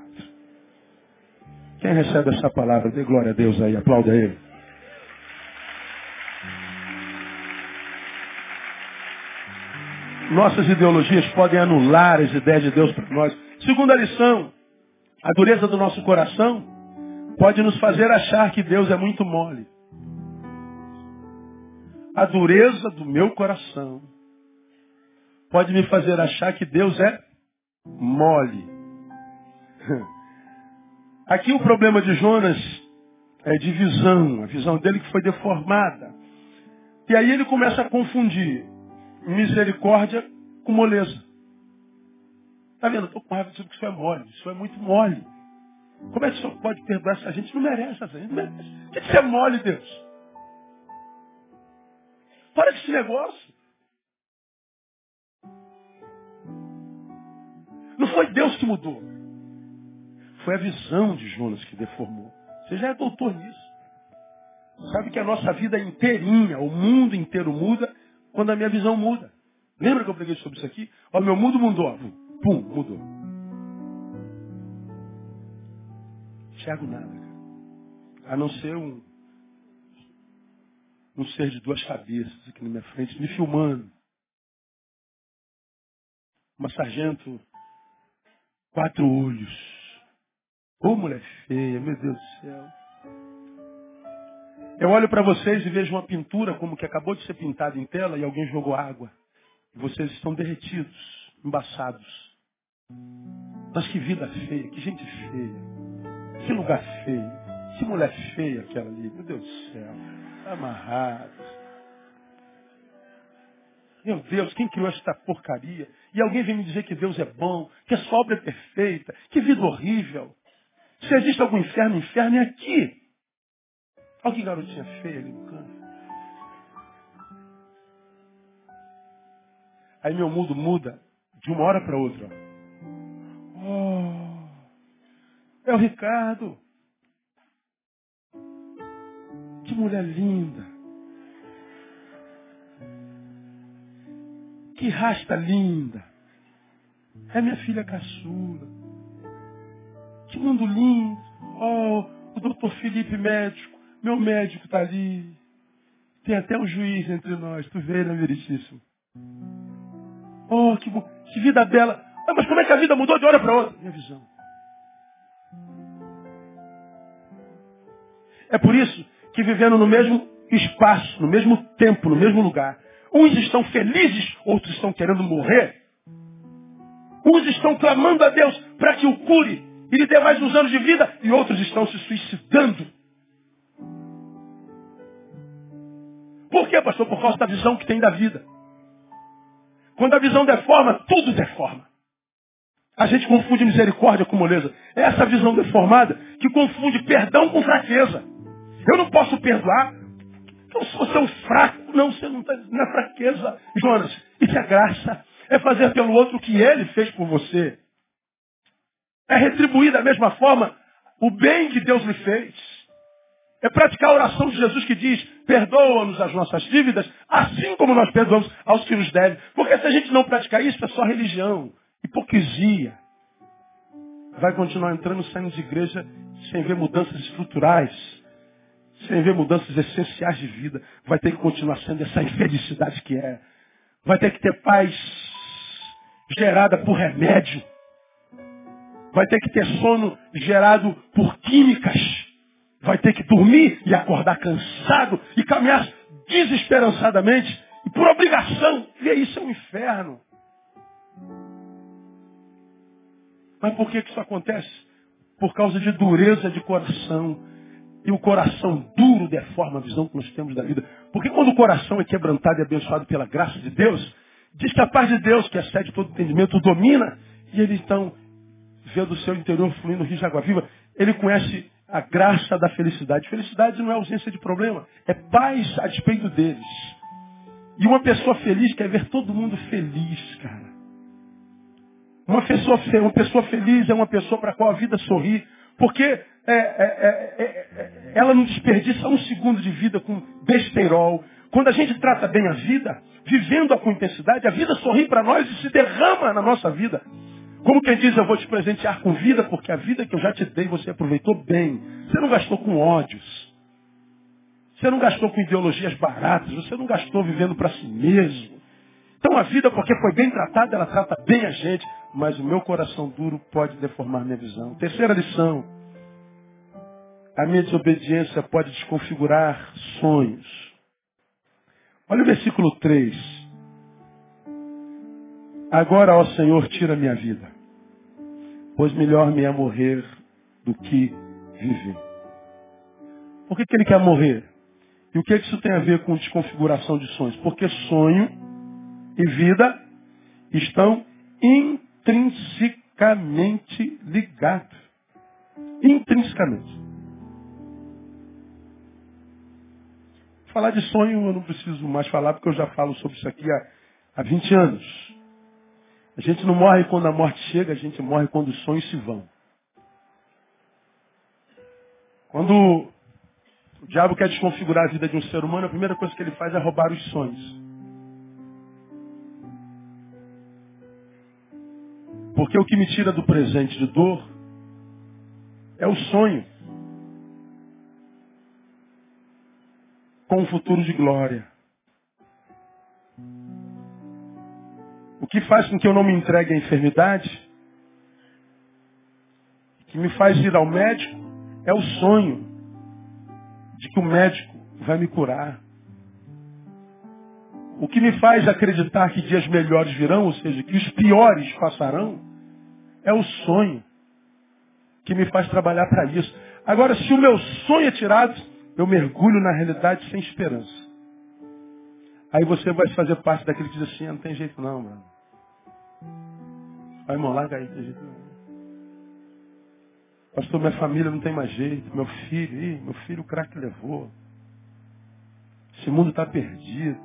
Quem recebe essa palavra, dê glória a Deus aí, aplauda Ele. Nossas ideologias podem anular as ideias de Deus para nós. Segunda lição, a dureza do nosso coração pode nos fazer achar que Deus é muito mole. A dureza do meu coração pode me fazer achar que Deus é mole. Aqui o problema de Jonas é de visão, a visão dele que foi deformada. E aí ele começa a confundir misericórdia com moleza. Está vendo? Estou com raiva disso que isso é mole. Isso é muito mole. Como é que o senhor pode perdoar essa gente? Não merece essa gente. Não merece. O que isso é mole, Deus? Para esse negócio. Não foi Deus que mudou. Foi a visão de Jonas que deformou. Você já é doutor nisso. Sabe que a nossa vida inteirinha, o mundo inteiro muda quando a minha visão muda. Lembra que eu preguei sobre isso aqui? Ó, meu mundo mudou. Pum, mudou. Enxergo nada. A não ser um, um ser de duas cabeças aqui na minha frente, me filmando. Uma sargento, quatro olhos. Ô mulher feia, meu Deus do céu. Eu olho para vocês e vejo uma pintura como que acabou de ser pintada em tela e alguém jogou água. E vocês estão derretidos, embaçados. Mas que vida feia, que gente feia. Que lugar feio. Que mulher feia aquela ali, meu Deus do céu. Amarrado. Meu Deus, quem criou esta porcaria? E alguém vem me dizer que Deus é bom, que a sua obra é perfeita, que vida horrível. Se existe algum inferno, inferno é aqui. Olha que garotinha feia ali no canto. Aí meu mundo muda de uma hora para outra. Oh, é o Ricardo. Que mulher linda. Que rasta linda. É minha filha caçula. Que mundo lindo. Oh, o doutor Felipe médico. Meu médico está ali. Tem até um juiz entre nós. Tu vê, né, Veritíssimo? Oh, que, que vida bela. Ah, mas como é que a vida mudou de hora para outra? Minha visão. É por isso que vivendo no mesmo espaço, no mesmo tempo, no mesmo lugar, uns estão felizes, outros estão querendo morrer. Uns estão clamando a Deus para que o cure e lhe dê mais uns anos de vida, e outros estão se suicidando. Por quê, pastor? Por causa da visão que tem da vida. Quando a visão deforma, tudo deforma. A gente confunde misericórdia com moleza. É essa visão deformada que confunde perdão com fraqueza. Eu não posso perdoar. Então, se você é fraco, não, você não está na é fraqueza. Jonas, isso é graça. É fazer pelo outro o que ele fez por você. É retribuir da mesma forma o bem que Deus lhe fez. É praticar a oração de Jesus que diz, perdoa-nos as nossas dívidas, assim como nós perdoamos aos que nos devem. Porque se a gente não praticar isso, é só religião, hipocrisia. Vai continuar entrando, saindo de igreja, sem ver mudanças estruturais, sem ver mudanças essenciais de vida. Vai ter que continuar sendo essa infelicidade que é. Vai ter que ter paz gerada por remédio. Vai ter que ter sono gerado por químicas vai ter que dormir e acordar cansado e caminhar desesperançadamente e por obrigação. E isso é um inferno. Mas por que, que isso acontece? Por causa de dureza de coração. E o coração duro deforma a visão que nós temos da vida. Porque quando o coração é quebrantado e abençoado pela graça de Deus, diz que a paz de Deus, que excede todo entendimento, o domina. E ele então vê do seu interior fluindo o rio de água viva. Ele conhece a graça da felicidade. Felicidade não é ausência de problema, é paz a despeito deles. E uma pessoa feliz quer ver todo mundo feliz, cara. Uma pessoa, uma pessoa feliz é uma pessoa para a qual a vida sorri, porque é, é, é, é, ela não desperdiça um segundo de vida com besteirol. Quando a gente trata bem a vida, vivendo-a com intensidade, a vida sorri para nós e se derrama na nossa vida. Como quem diz, eu vou te presentear com vida, porque a vida que eu já te dei você aproveitou bem. Você não gastou com ódios. Você não gastou com ideologias baratas. Você não gastou vivendo para si mesmo. Então a vida, porque foi bem tratada, ela trata bem a gente. Mas o meu coração duro pode deformar minha visão. Terceira lição. A minha desobediência pode desconfigurar sonhos. Olha o versículo 3. Agora, ó Senhor, tira minha vida, pois melhor me é morrer do que viver. Por que, que ele quer morrer? E o que, que isso tem a ver com desconfiguração de sonhos? Porque sonho e vida estão intrinsecamente ligados. Intrinsecamente. Falar de sonho eu não preciso mais falar, porque eu já falo sobre isso aqui há, há 20 anos. A gente não morre quando a morte chega, a gente morre quando os sonhos se vão. Quando o diabo quer desconfigurar a vida de um ser humano, a primeira coisa que ele faz é roubar os sonhos. Porque o que me tira do presente de dor é o sonho com um futuro de glória. Que faz com que eu não me entregue à enfermidade, que me faz ir ao médico, é o sonho de que o médico vai me curar. O que me faz acreditar que dias melhores virão, ou seja, que os piores passarão, é o sonho que me faz trabalhar para isso. Agora, se o meu sonho é tirado, eu mergulho na realidade sem esperança. Aí você vai fazer parte daquele que diz assim, ah, não tem jeito não, mano. Vai, irmão, larga aí. Pastor, minha família não tem mais jeito. Meu filho, ih, meu filho o craque levou. Esse mundo está perdido.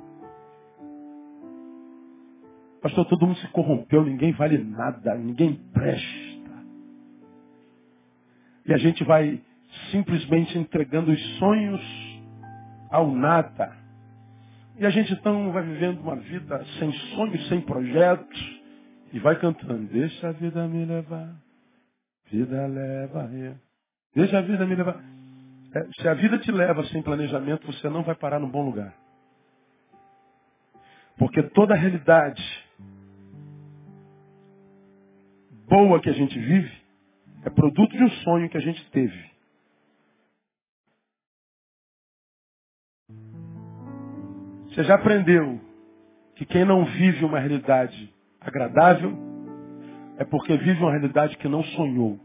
Pastor, todo mundo se corrompeu, ninguém vale nada, ninguém presta. E a gente vai simplesmente entregando os sonhos ao nada. E a gente então vai vivendo uma vida sem sonhos, sem projetos, e vai cantando, deixa a vida me levar, vida leva eu. Deixa a vida me levar. É, se a vida te leva sem planejamento, você não vai parar no bom lugar. Porque toda a realidade boa que a gente vive é produto de um sonho que a gente teve. Você já aprendeu que quem não vive uma realidade agradável é porque vive uma realidade que não sonhou.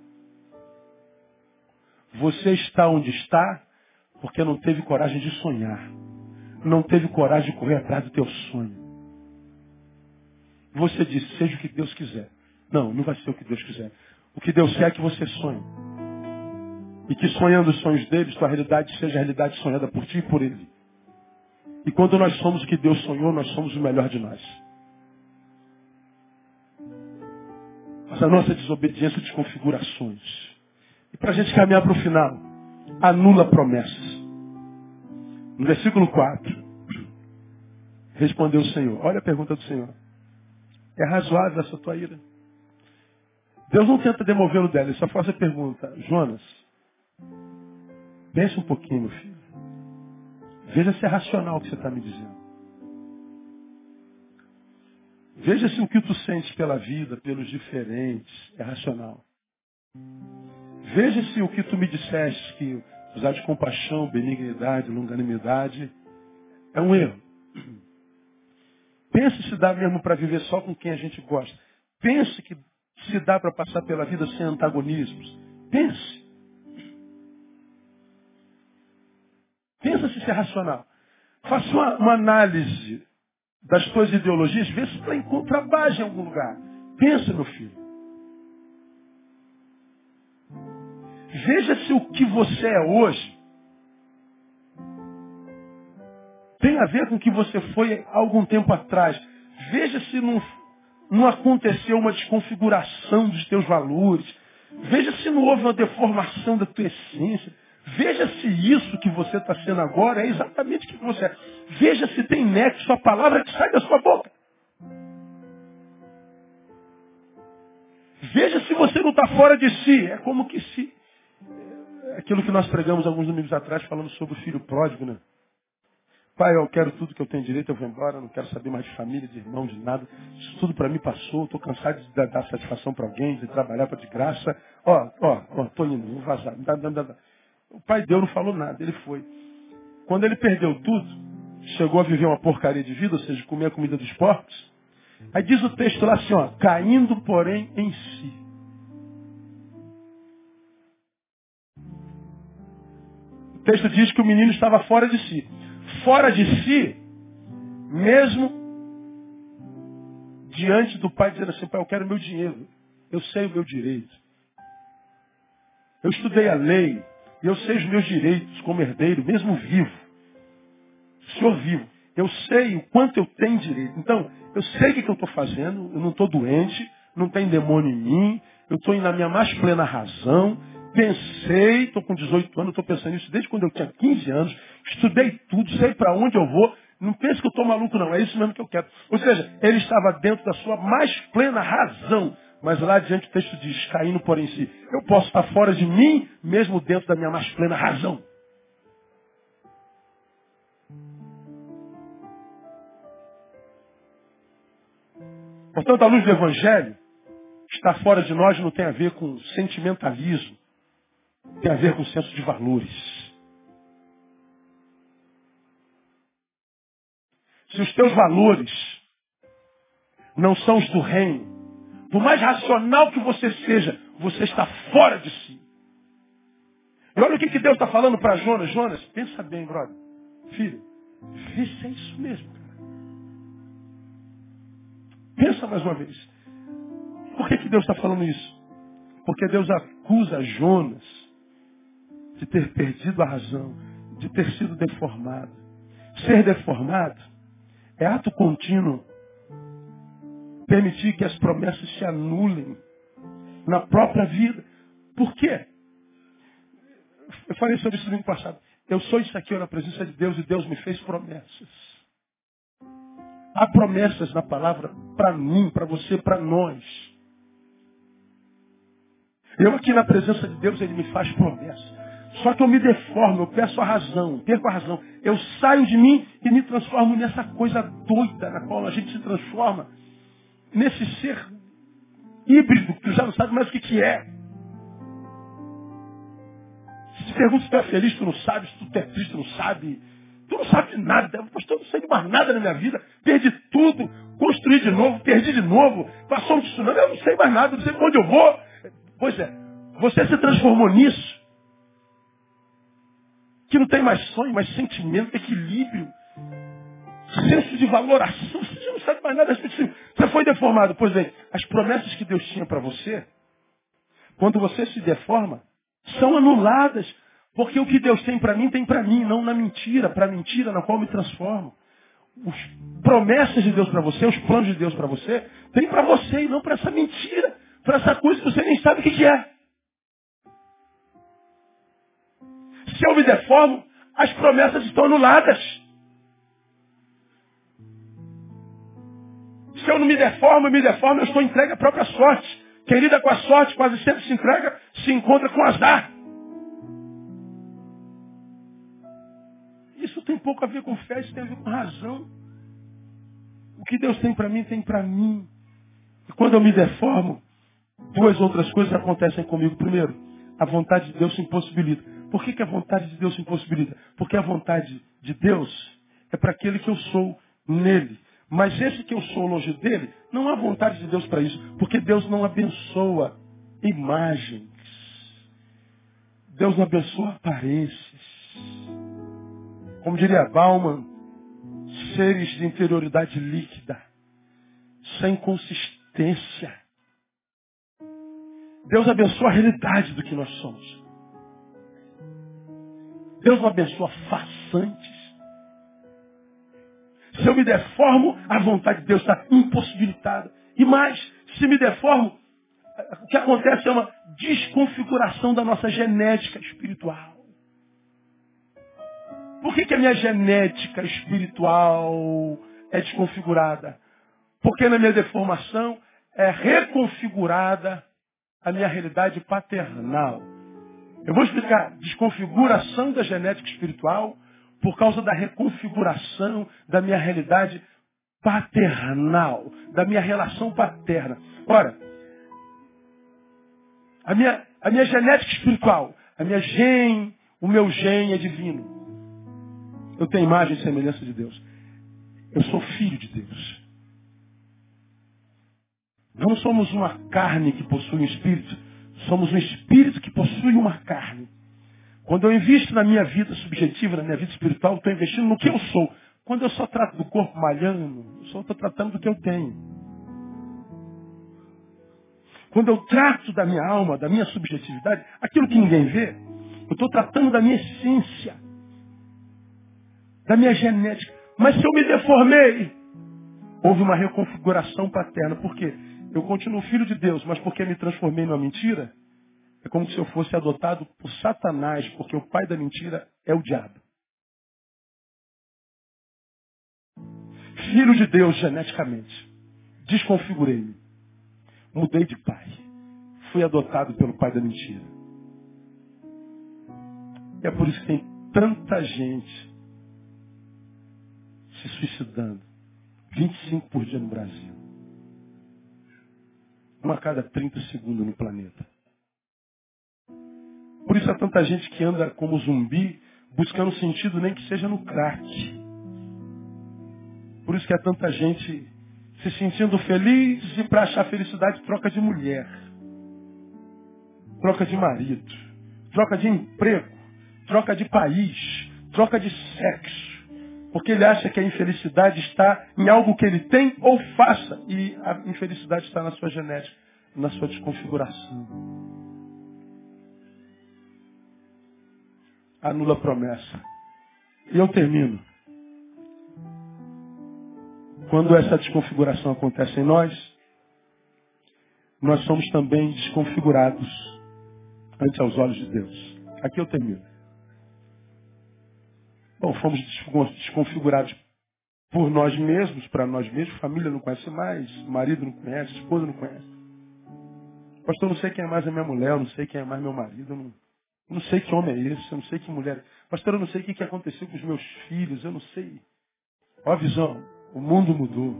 Você está onde está porque não teve coragem de sonhar. Não teve coragem de correr atrás do teu sonho. Você disse, seja o que Deus quiser. Não, não vai ser o que Deus quiser. O que Deus quer é que você sonhe. E que sonhando os sonhos dele, sua realidade seja a realidade sonhada por ti e por ele. E quando nós somos o que Deus sonhou, nós somos o melhor de nós. Mas a nossa desobediência de configurações. E para a gente caminhar para o final, anula promessas. No versículo 4, respondeu o Senhor. Olha a pergunta do Senhor. É razoável essa tua ira? Deus não tenta demovê-lo dela, ele só faz a pergunta. Jonas, pense um pouquinho, meu filho. Veja se é racional o que você está me dizendo. Veja se o que tu sentes pela vida, pelos diferentes, é racional. Veja se o que tu me disseste, que usar de compaixão, benignidade, longanimidade, é um erro. Pense se dá mesmo para viver só com quem a gente gosta. Pense que se dá para passar pela vida sem antagonismos. Pense. Pensa se isso é racional. Faça uma, uma análise das suas ideologias, vê se ela encontra base em algum lugar. Pensa, meu filho. Veja se o que você é hoje tem a ver com o que você foi há algum tempo atrás. Veja se não, não aconteceu uma desconfiguração dos teus valores. Veja se não houve uma deformação da tua essência. Veja se isso que você está sendo agora é exatamente o que você é. Veja se tem nexo a palavra que sai da sua boca. Veja se você não está fora de si. É como que se. É aquilo que nós pregamos alguns domingos atrás, falando sobre o filho pródigo, né? Pai, eu quero tudo que eu tenho direito, eu vou embora, não quero saber mais de família, de irmão, de nada. Isso tudo para mim passou, estou cansado de dar, satisfação para alguém, de trabalhar para de graça. Ó, ó, ó, estou indo, vou vazar. Dá, dá, dá, o pai deu, não falou nada, ele foi. Quando ele perdeu tudo, chegou a viver uma porcaria de vida, ou seja, comer a comida dos porcos. Aí diz o texto lá assim, ó, caindo porém em si. O texto diz que o menino estava fora de si. Fora de si, mesmo diante do pai dizendo assim, pai, eu quero meu dinheiro. Eu sei o meu direito. Eu estudei a lei. E eu sei os meus direitos como herdeiro, mesmo vivo. Senhor vivo. Eu sei o quanto eu tenho direito. Então, eu sei o que, eu estou fazendo. Eu não estou doente. Não tem demônio em mim. Eu estou na minha mais plena razão. Pensei, estou com 18 anos, estou pensando nisso desde quando eu tinha 15 anos. Estudei tudo, sei para onde eu vou. Não pense que eu estou maluco, não. É isso mesmo que eu quero. Ou seja, ele estava dentro da sua mais plena razão. Mas lá adiante o texto diz, caindo por em si. Eu posso estar fora de mim, mesmo dentro da minha mais plena razão. Portanto, a luz do Evangelho, estar fora de nós não tem a ver com sentimentalismo, tem a ver com senso de valores. Se os teus valores não são os do reino, por mais racional que você seja, você está fora de si. E olha o que, que Deus está falando para Jonas. Jonas, pensa bem, brother. Filho, vê se é isso mesmo. Cara. Pensa mais uma vez. Por que, que Deus está falando isso? Porque Deus acusa Jonas de ter perdido a razão, de ter sido deformado. Ser deformado é ato contínuo permitir que as promessas se anulem na própria vida. Por quê? Eu falei sobre isso no ano passado. Eu sou isso aqui na presença de Deus e Deus me fez promessas. Há promessas na palavra para mim, para você, para nós. Eu aqui na presença de Deus, Ele me faz promessas. Só que eu me deformo, eu peço a razão, perco a razão. Eu saio de mim e me transformo nessa coisa doida na qual a gente se transforma nesse ser híbrido que tu já não sabe mais o que, que é. Se pergunta se tu é feliz, tu não sabe, se tu é triste, tu não sabe. Tu não sabe de nada. Pastor, eu não sei de mais nada na minha vida. Perdi tudo, construí de novo, perdi de novo, passou um tsunami, eu não sei mais nada, não sei para onde eu vou. Pois é, você se transformou nisso. Que não tem mais sonho, mais sentimento, equilíbrio, senso de valoração. Não sabe mais nada Você foi deformado. Pois bem, as promessas que Deus tinha para você, quando você se deforma, são anuladas. Porque o que Deus tem para mim, tem para mim, não na mentira, para a mentira na qual me transformo. As promessas de Deus para você, os planos de Deus para você, tem para você e não para essa mentira, para essa coisa que você nem sabe o que é. Se eu me deformo, as promessas estão anuladas. Se eu não me deformo, eu me deformo, eu estou entregue à própria sorte. Querida com a sorte, quase sempre se entrega, se encontra com azar. Isso tem pouco a ver com fé, isso tem a ver com razão. O que Deus tem para mim, tem para mim. E quando eu me deformo, duas outras coisas acontecem comigo. Primeiro, a vontade de Deus se impossibilita. Por que, que a vontade de Deus se impossibilita? Porque a vontade de Deus é para aquele que eu sou nele. Mas esse que eu sou longe dele, não há vontade de Deus para isso. Porque Deus não abençoa imagens. Deus não abençoa aparências. Como diria Bauman, seres de interioridade líquida, sem consistência. Deus abençoa a realidade do que nós somos. Deus não abençoa façantes. Eu me deformo, a vontade de Deus está impossibilitada. E mais, se me deformo, o que acontece é uma desconfiguração da nossa genética espiritual. Por que, que a minha genética espiritual é desconfigurada? Porque na minha deformação é reconfigurada a minha realidade paternal. Eu vou explicar. Desconfiguração da genética espiritual por causa da reconfiguração da minha realidade paternal, da minha relação paterna. Ora, a minha, a minha genética espiritual, a minha gen, o meu gen é divino. Eu tenho imagem e semelhança de Deus. Eu sou filho de Deus. Não somos uma carne que possui um espírito. Somos um espírito que possui uma carne. Quando eu invisto na minha vida subjetiva, na minha vida espiritual, estou investindo no que eu sou. Quando eu só trato do corpo malhando, eu só estou tratando do que eu tenho. Quando eu trato da minha alma, da minha subjetividade, aquilo que ninguém vê, eu estou tratando da minha essência da minha genética. Mas se eu me deformei, houve uma reconfiguração paterna. Por quê? Eu continuo filho de Deus, mas porque me transformei numa mentira, é como se eu fosse adotado por Satanás, porque o pai da mentira é o diabo. Filho de Deus geneticamente. Desconfigurei-me. Mudei de pai. Fui adotado pelo pai da mentira. E é por isso que tem tanta gente se suicidando. 25 por dia no Brasil. Uma a cada 30 segundos no planeta. Por isso há tanta gente que anda como zumbi, buscando sentido nem que seja no crack. Por isso que há tanta gente se sentindo feliz e para achar felicidade troca de mulher, troca de marido, troca de emprego, troca de país, troca de sexo porque ele acha que a infelicidade está em algo que ele tem ou faça. E a infelicidade está na sua genética, na sua desconfiguração. Anula a promessa. E eu termino. Quando essa desconfiguração acontece em nós, nós somos também desconfigurados ante aos olhos de Deus. Aqui eu termino. Bom, fomos desconfigurados por nós mesmos, para nós mesmos. Família não conhece mais, marido não conhece, esposa não conhece. Pastor, não sei quem é mais a minha mulher, não sei quem é mais meu marido, não, eu não sei que homem é esse, eu não sei que mulher. É. Pastor, eu não sei o que aconteceu com os meus filhos, eu não sei. Ó a visão, o mundo mudou.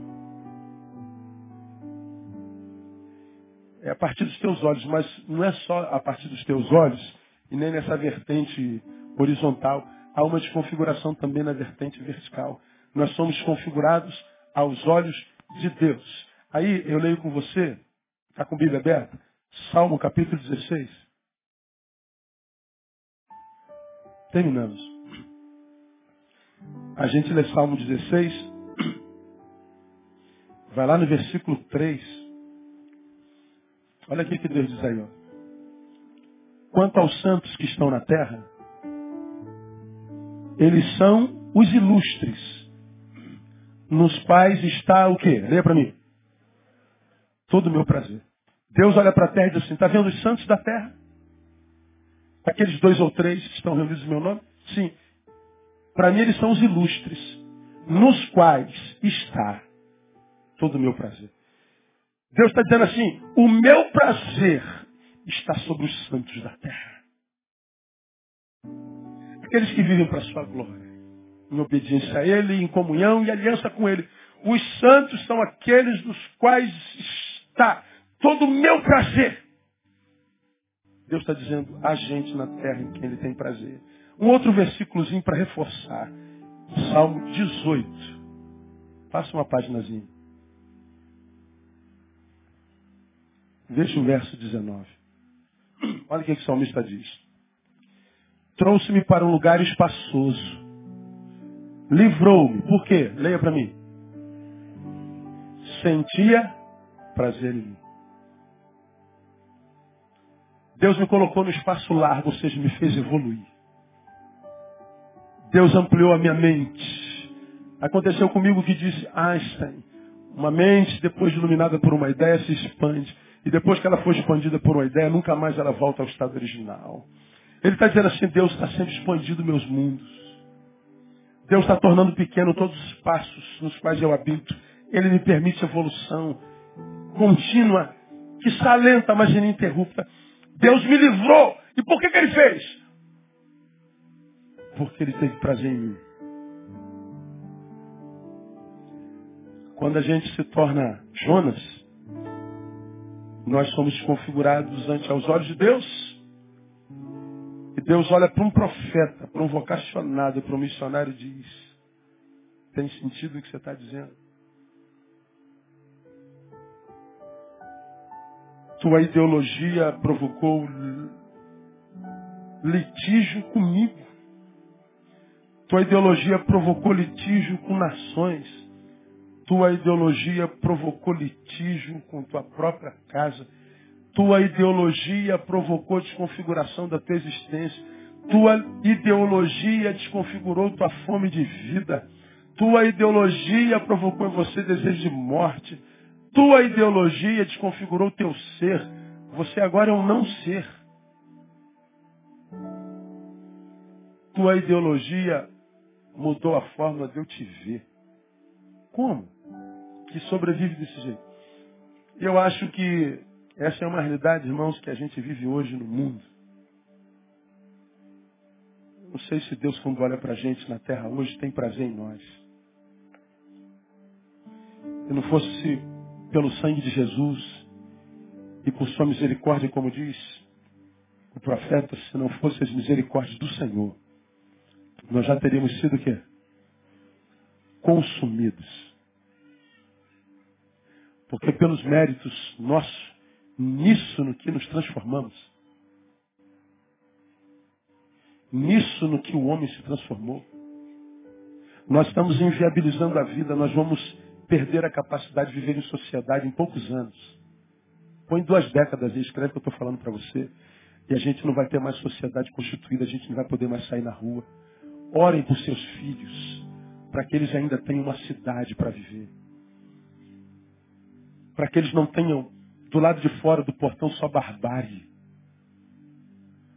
É a partir dos teus olhos, mas não é só a partir dos teus olhos, e nem nessa vertente horizontal há uma desconfiguração também na vertente vertical. Nós somos configurados aos olhos de Deus. Aí eu leio com você, está com a Bíblia aberta? Salmo capítulo 16. Terminamos. A gente lê Salmo 16. Vai lá no versículo 3. Olha aqui que Deus diz aí. Ó. Quanto aos santos que estão na terra, eles são os ilustres. Nos quais está o quê? Leia para mim. Todo o meu prazer. Deus olha para a terra e diz assim, está vendo os santos da terra? Aqueles dois ou três que estão reunidos no meu nome? Sim. Para mim eles são os ilustres, nos quais está todo o meu prazer. Deus está dizendo assim, o meu prazer está sobre os santos da terra. Aqueles que vivem para a sua glória. Em obediência a Ele, em comunhão e aliança com Ele. Os santos são aqueles dos quais está todo o meu prazer. Deus está dizendo a gente na terra em quem Ele tem prazer. Um outro versículozinho para reforçar. Salmo 18. Passa uma páginazinha. Veja o verso 19. Olha o que, que o salmista diz. Trouxe-me para um lugar espaçoso. Livrou-me. Por quê? Leia para mim. Sentia prazer em mim. Deus me colocou no espaço largo, ou seja, me fez evoluir. Deus ampliou a minha mente. Aconteceu comigo o que disse Einstein. Uma mente, depois de iluminada por uma ideia, se expande. E depois que ela for expandida por uma ideia, nunca mais ela volta ao estado original. Ele está dizendo assim, Deus está sendo expandido meus mundos. Deus está tornando pequeno todos os espaços nos quais eu habito. Ele me permite evolução contínua, que salenta, mas ininterrupta. Deus me livrou. E por que, que ele fez? Porque ele teve prazer em mim. Quando a gente se torna Jonas, nós somos configurados ante aos olhos de Deus. E Deus olha para um profeta, para um vocacionado, para um missionário e diz, tem sentido o que você está dizendo? Tua ideologia provocou litígio comigo. Tua ideologia provocou litígio com nações. Tua ideologia provocou litígio com tua própria casa. Tua ideologia provocou desconfiguração da tua existência. Tua ideologia desconfigurou tua fome de vida. Tua ideologia provocou em você desejo de morte. Tua ideologia desconfigurou teu ser. Você agora é um não ser. Tua ideologia mudou a forma de eu te ver. Como? que sobrevive desse jeito. Eu acho que essa é uma realidade, irmãos, que a gente vive hoje no mundo. Não sei se Deus, quando olha para a gente na terra hoje, tem prazer em nós. Se não fosse pelo sangue de Jesus e por sua misericórdia, como diz o profeta, se não fosse as misericórdias do Senhor, nós já teríamos sido o quê? Consumidos. Porque pelos méritos nossos, nisso no que nos transformamos, nisso no que o homem se transformou, nós estamos inviabilizando a vida, nós vamos perder a capacidade de viver em sociedade em poucos anos. Põe duas décadas e escreve o que eu estou falando para você. E a gente não vai ter mais sociedade constituída, a gente não vai poder mais sair na rua. Orem por seus filhos, para que eles ainda tenham uma cidade para viver para que eles não tenham do lado de fora do portão só barbárie.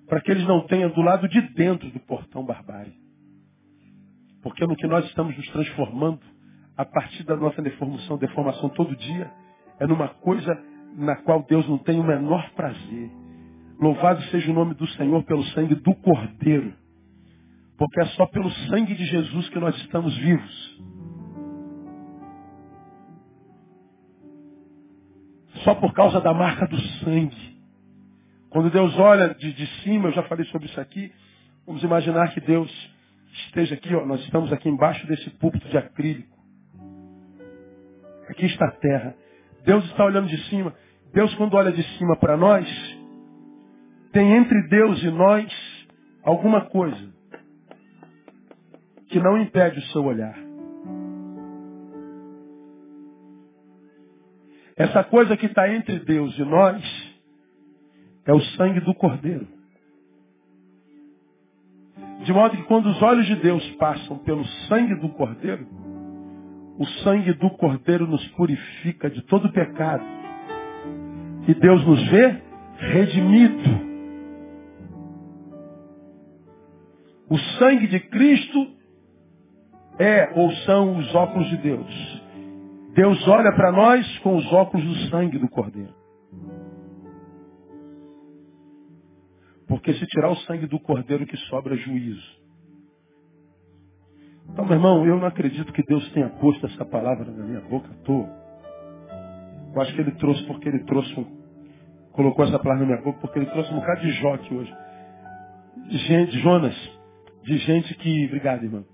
Para que eles não tenham do lado de dentro do portão barbárie. Porque no que nós estamos nos transformando, a partir da nossa deformação, deformação todo dia, é numa coisa na qual Deus não tem o menor prazer. Louvado seja o nome do Senhor pelo sangue do Cordeiro. Porque é só pelo sangue de Jesus que nós estamos vivos. só por causa da marca do sangue. Quando Deus olha de, de cima, eu já falei sobre isso aqui, vamos imaginar que Deus esteja aqui, ó, nós estamos aqui embaixo desse púlpito de acrílico. Aqui está a terra. Deus está olhando de cima. Deus, quando olha de cima para nós, tem entre Deus e nós alguma coisa que não impede o seu olhar. Essa coisa que está entre Deus e nós é o sangue do Cordeiro. De modo que quando os olhos de Deus passam pelo sangue do Cordeiro, o sangue do Cordeiro nos purifica de todo pecado. E Deus nos vê redimido. O sangue de Cristo é ou são os óculos de Deus. Deus olha para nós com os óculos do sangue do Cordeiro. Porque se tirar o sangue do Cordeiro que sobra juízo. Então, meu irmão, eu não acredito que Deus tenha posto essa palavra na minha boca à toa. Eu acho que ele trouxe porque ele trouxe um, colocou essa palavra na minha boca porque ele trouxe um bocado de Jó aqui hoje. De gente, Jonas, de gente que, obrigado irmão,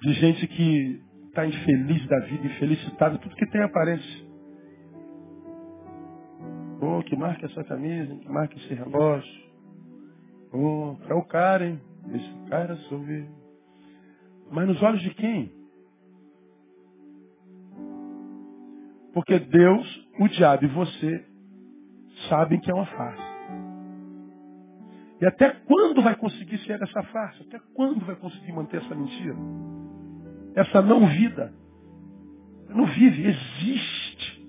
de gente que está infeliz da vida, infelicitada, tudo que tem aparência. Oh, que marca essa camisa, que marca esse relógio. Oh, é o cara, hein? Esse cara sou eu. Mas nos olhos de quem? Porque Deus, o diabo e você sabem que é uma farsa. E até quando vai conseguir ser essa farsa? Até quando vai conseguir manter essa mentira? Essa não vida. Não vive, existe.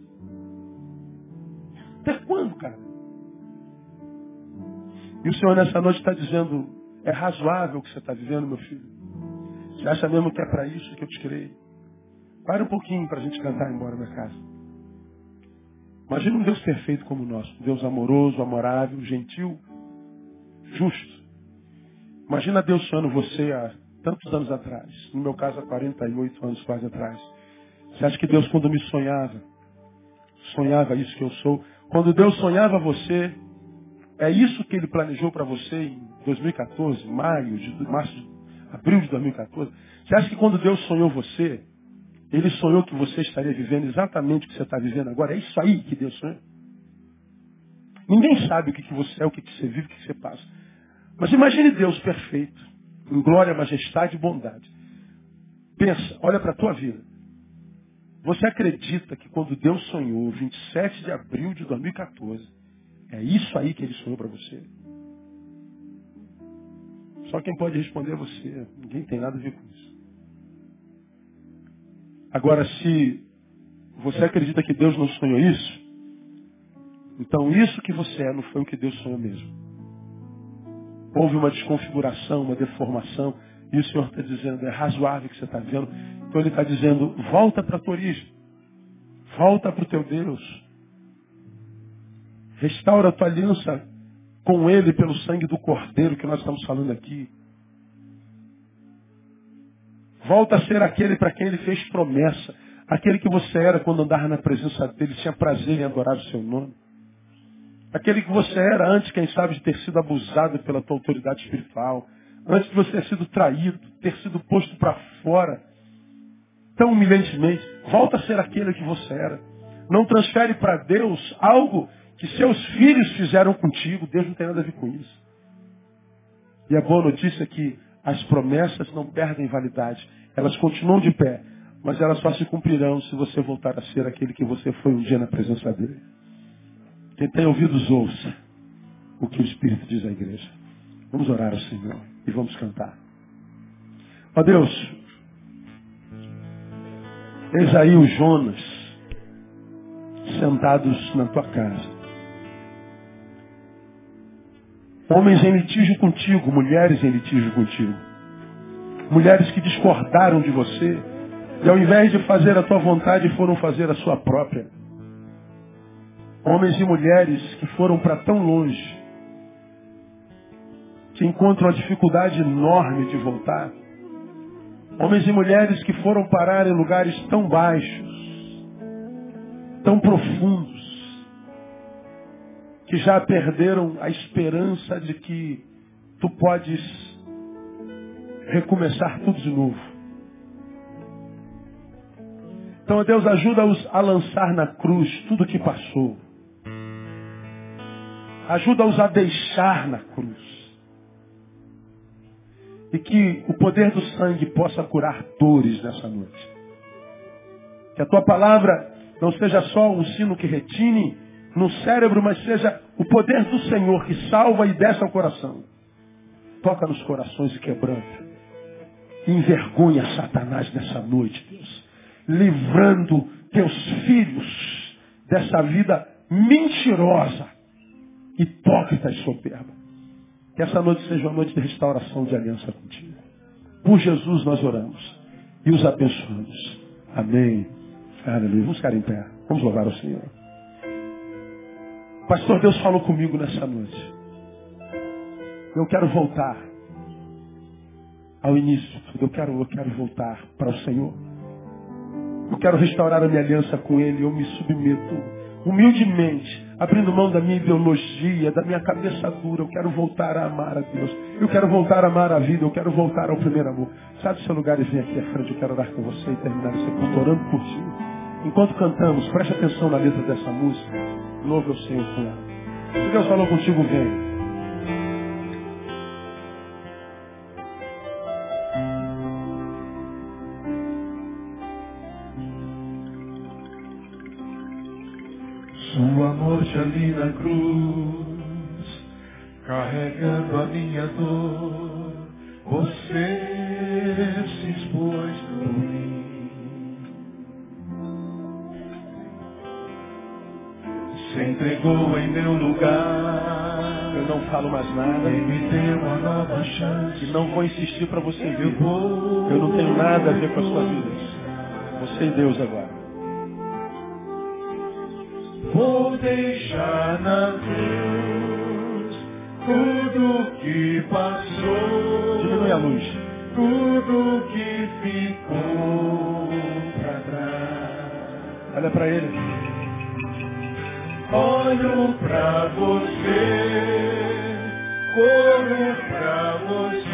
Até quando, cara? E o Senhor nessa noite está dizendo, é razoável o que você está vivendo, meu filho? Você acha mesmo que é para isso que eu te criei? Para um pouquinho para a gente cantar e ir embora da casa. Imagina um Deus perfeito como o nosso. Um Deus amoroso, amorável, gentil, justo. Imagina Deus sonhando você há tantos anos atrás. No meu caso, há 48 anos quase atrás. Você acha que Deus, quando me sonhava, sonhava isso que eu sou? Quando Deus sonhava você, é isso que Ele planejou para você em 2014, maio, de, março, abril de 2014? Você acha que quando Deus sonhou você, Ele sonhou que você estaria vivendo exatamente o que você está vivendo agora? É isso aí que Deus sonhou? Ninguém sabe o que, que você é, o que, que você vive, o que, que você passa. Mas imagine Deus perfeito, em glória, majestade e bondade. Pensa, olha para a tua vida. Você acredita que quando Deus sonhou, 27 de abril de 2014, é isso aí que ele sonhou para você? Só quem pode responder é você. Ninguém tem nada a ver com isso. Agora, se você acredita que Deus não sonhou isso, então isso que você é não foi o que Deus sonhou mesmo. Houve uma desconfiguração, uma deformação, e o Senhor está dizendo, é razoável que você está vendo. Então ele está dizendo, volta para a tua origem. Volta para o teu Deus. Restaura a tua aliança com Ele pelo sangue do Cordeiro que nós estamos falando aqui. Volta a ser aquele para quem Ele fez promessa. Aquele que você era quando andava na presença dEle, tinha prazer em adorar o seu nome. Aquele que você era antes, quem sabe, de ter sido abusado pela tua autoridade espiritual. Antes de você ter sido traído, ter sido posto para fora, tão humilhantemente. Volta a ser aquele que você era. Não transfere para Deus algo que seus filhos fizeram contigo. Deus não tem nada a ver com isso. E a boa notícia é que as promessas não perdem validade. Elas continuam de pé. Mas elas só se cumprirão se você voltar a ser aquele que você foi um dia na presença dele. Quem tem ouvidos, ouça o que o Espírito diz à igreja. Vamos orar ao Senhor e vamos cantar. Ó Deus, eis aí Jonas sentados na tua casa. Homens em litígio contigo, mulheres em litígio contigo. Mulheres que discordaram de você e ao invés de fazer a tua vontade foram fazer a sua própria. Homens e mulheres que foram para tão longe, que encontram a dificuldade enorme de voltar. Homens e mulheres que foram parar em lugares tão baixos, tão profundos, que já perderam a esperança de que tu podes recomeçar tudo de novo. Então, Deus, ajuda-os a lançar na cruz tudo o que passou. Ajuda-os a deixar na cruz. E que o poder do sangue possa curar dores nessa noite. Que a tua palavra não seja só um sino que retine no cérebro, mas seja o poder do Senhor que salva e desce ao coração. Toca nos corações e quebranta. Envergonha Satanás nessa noite, Deus. Livrando teus filhos dessa vida mentirosa hipócrita e soberba. Que essa noite seja uma noite de restauração de aliança contigo. Por Jesus nós oramos e os abençoamos. Amém. Aleluia. Vamos ficar em pé. Vamos louvar ao Senhor. Pastor, Deus falou comigo nessa noite. Eu quero voltar ao início. Eu quero, eu quero voltar para o Senhor. Eu quero restaurar a minha aliança com Ele. Eu me submeto humildemente, abrindo mão da minha ideologia, da minha cabeça dura. Eu quero voltar a amar a Deus. Eu quero voltar a amar a vida. Eu quero voltar ao primeiro amor. Sai do seu lugar e vem aqui à frente. Eu quero orar com você e terminar esse culto orando por ti. Enquanto cantamos, preste atenção na letra dessa música. Louve ao Senhor com. Se Deus falou contigo, vem. Sua morte ali na cruz, carregando a minha dor, Em meu lugar. Eu não falo mais nada. E me deu uma nova chance. E não vou insistir para você Eu vou. Eu não tenho nada a ver com a sua vida. Você e Deus agora. Vou deixar na cruz tudo que passou. Diminui a luz. Tudo que ficou pra trás. Olha para ele. Olho pra você, olho pra você,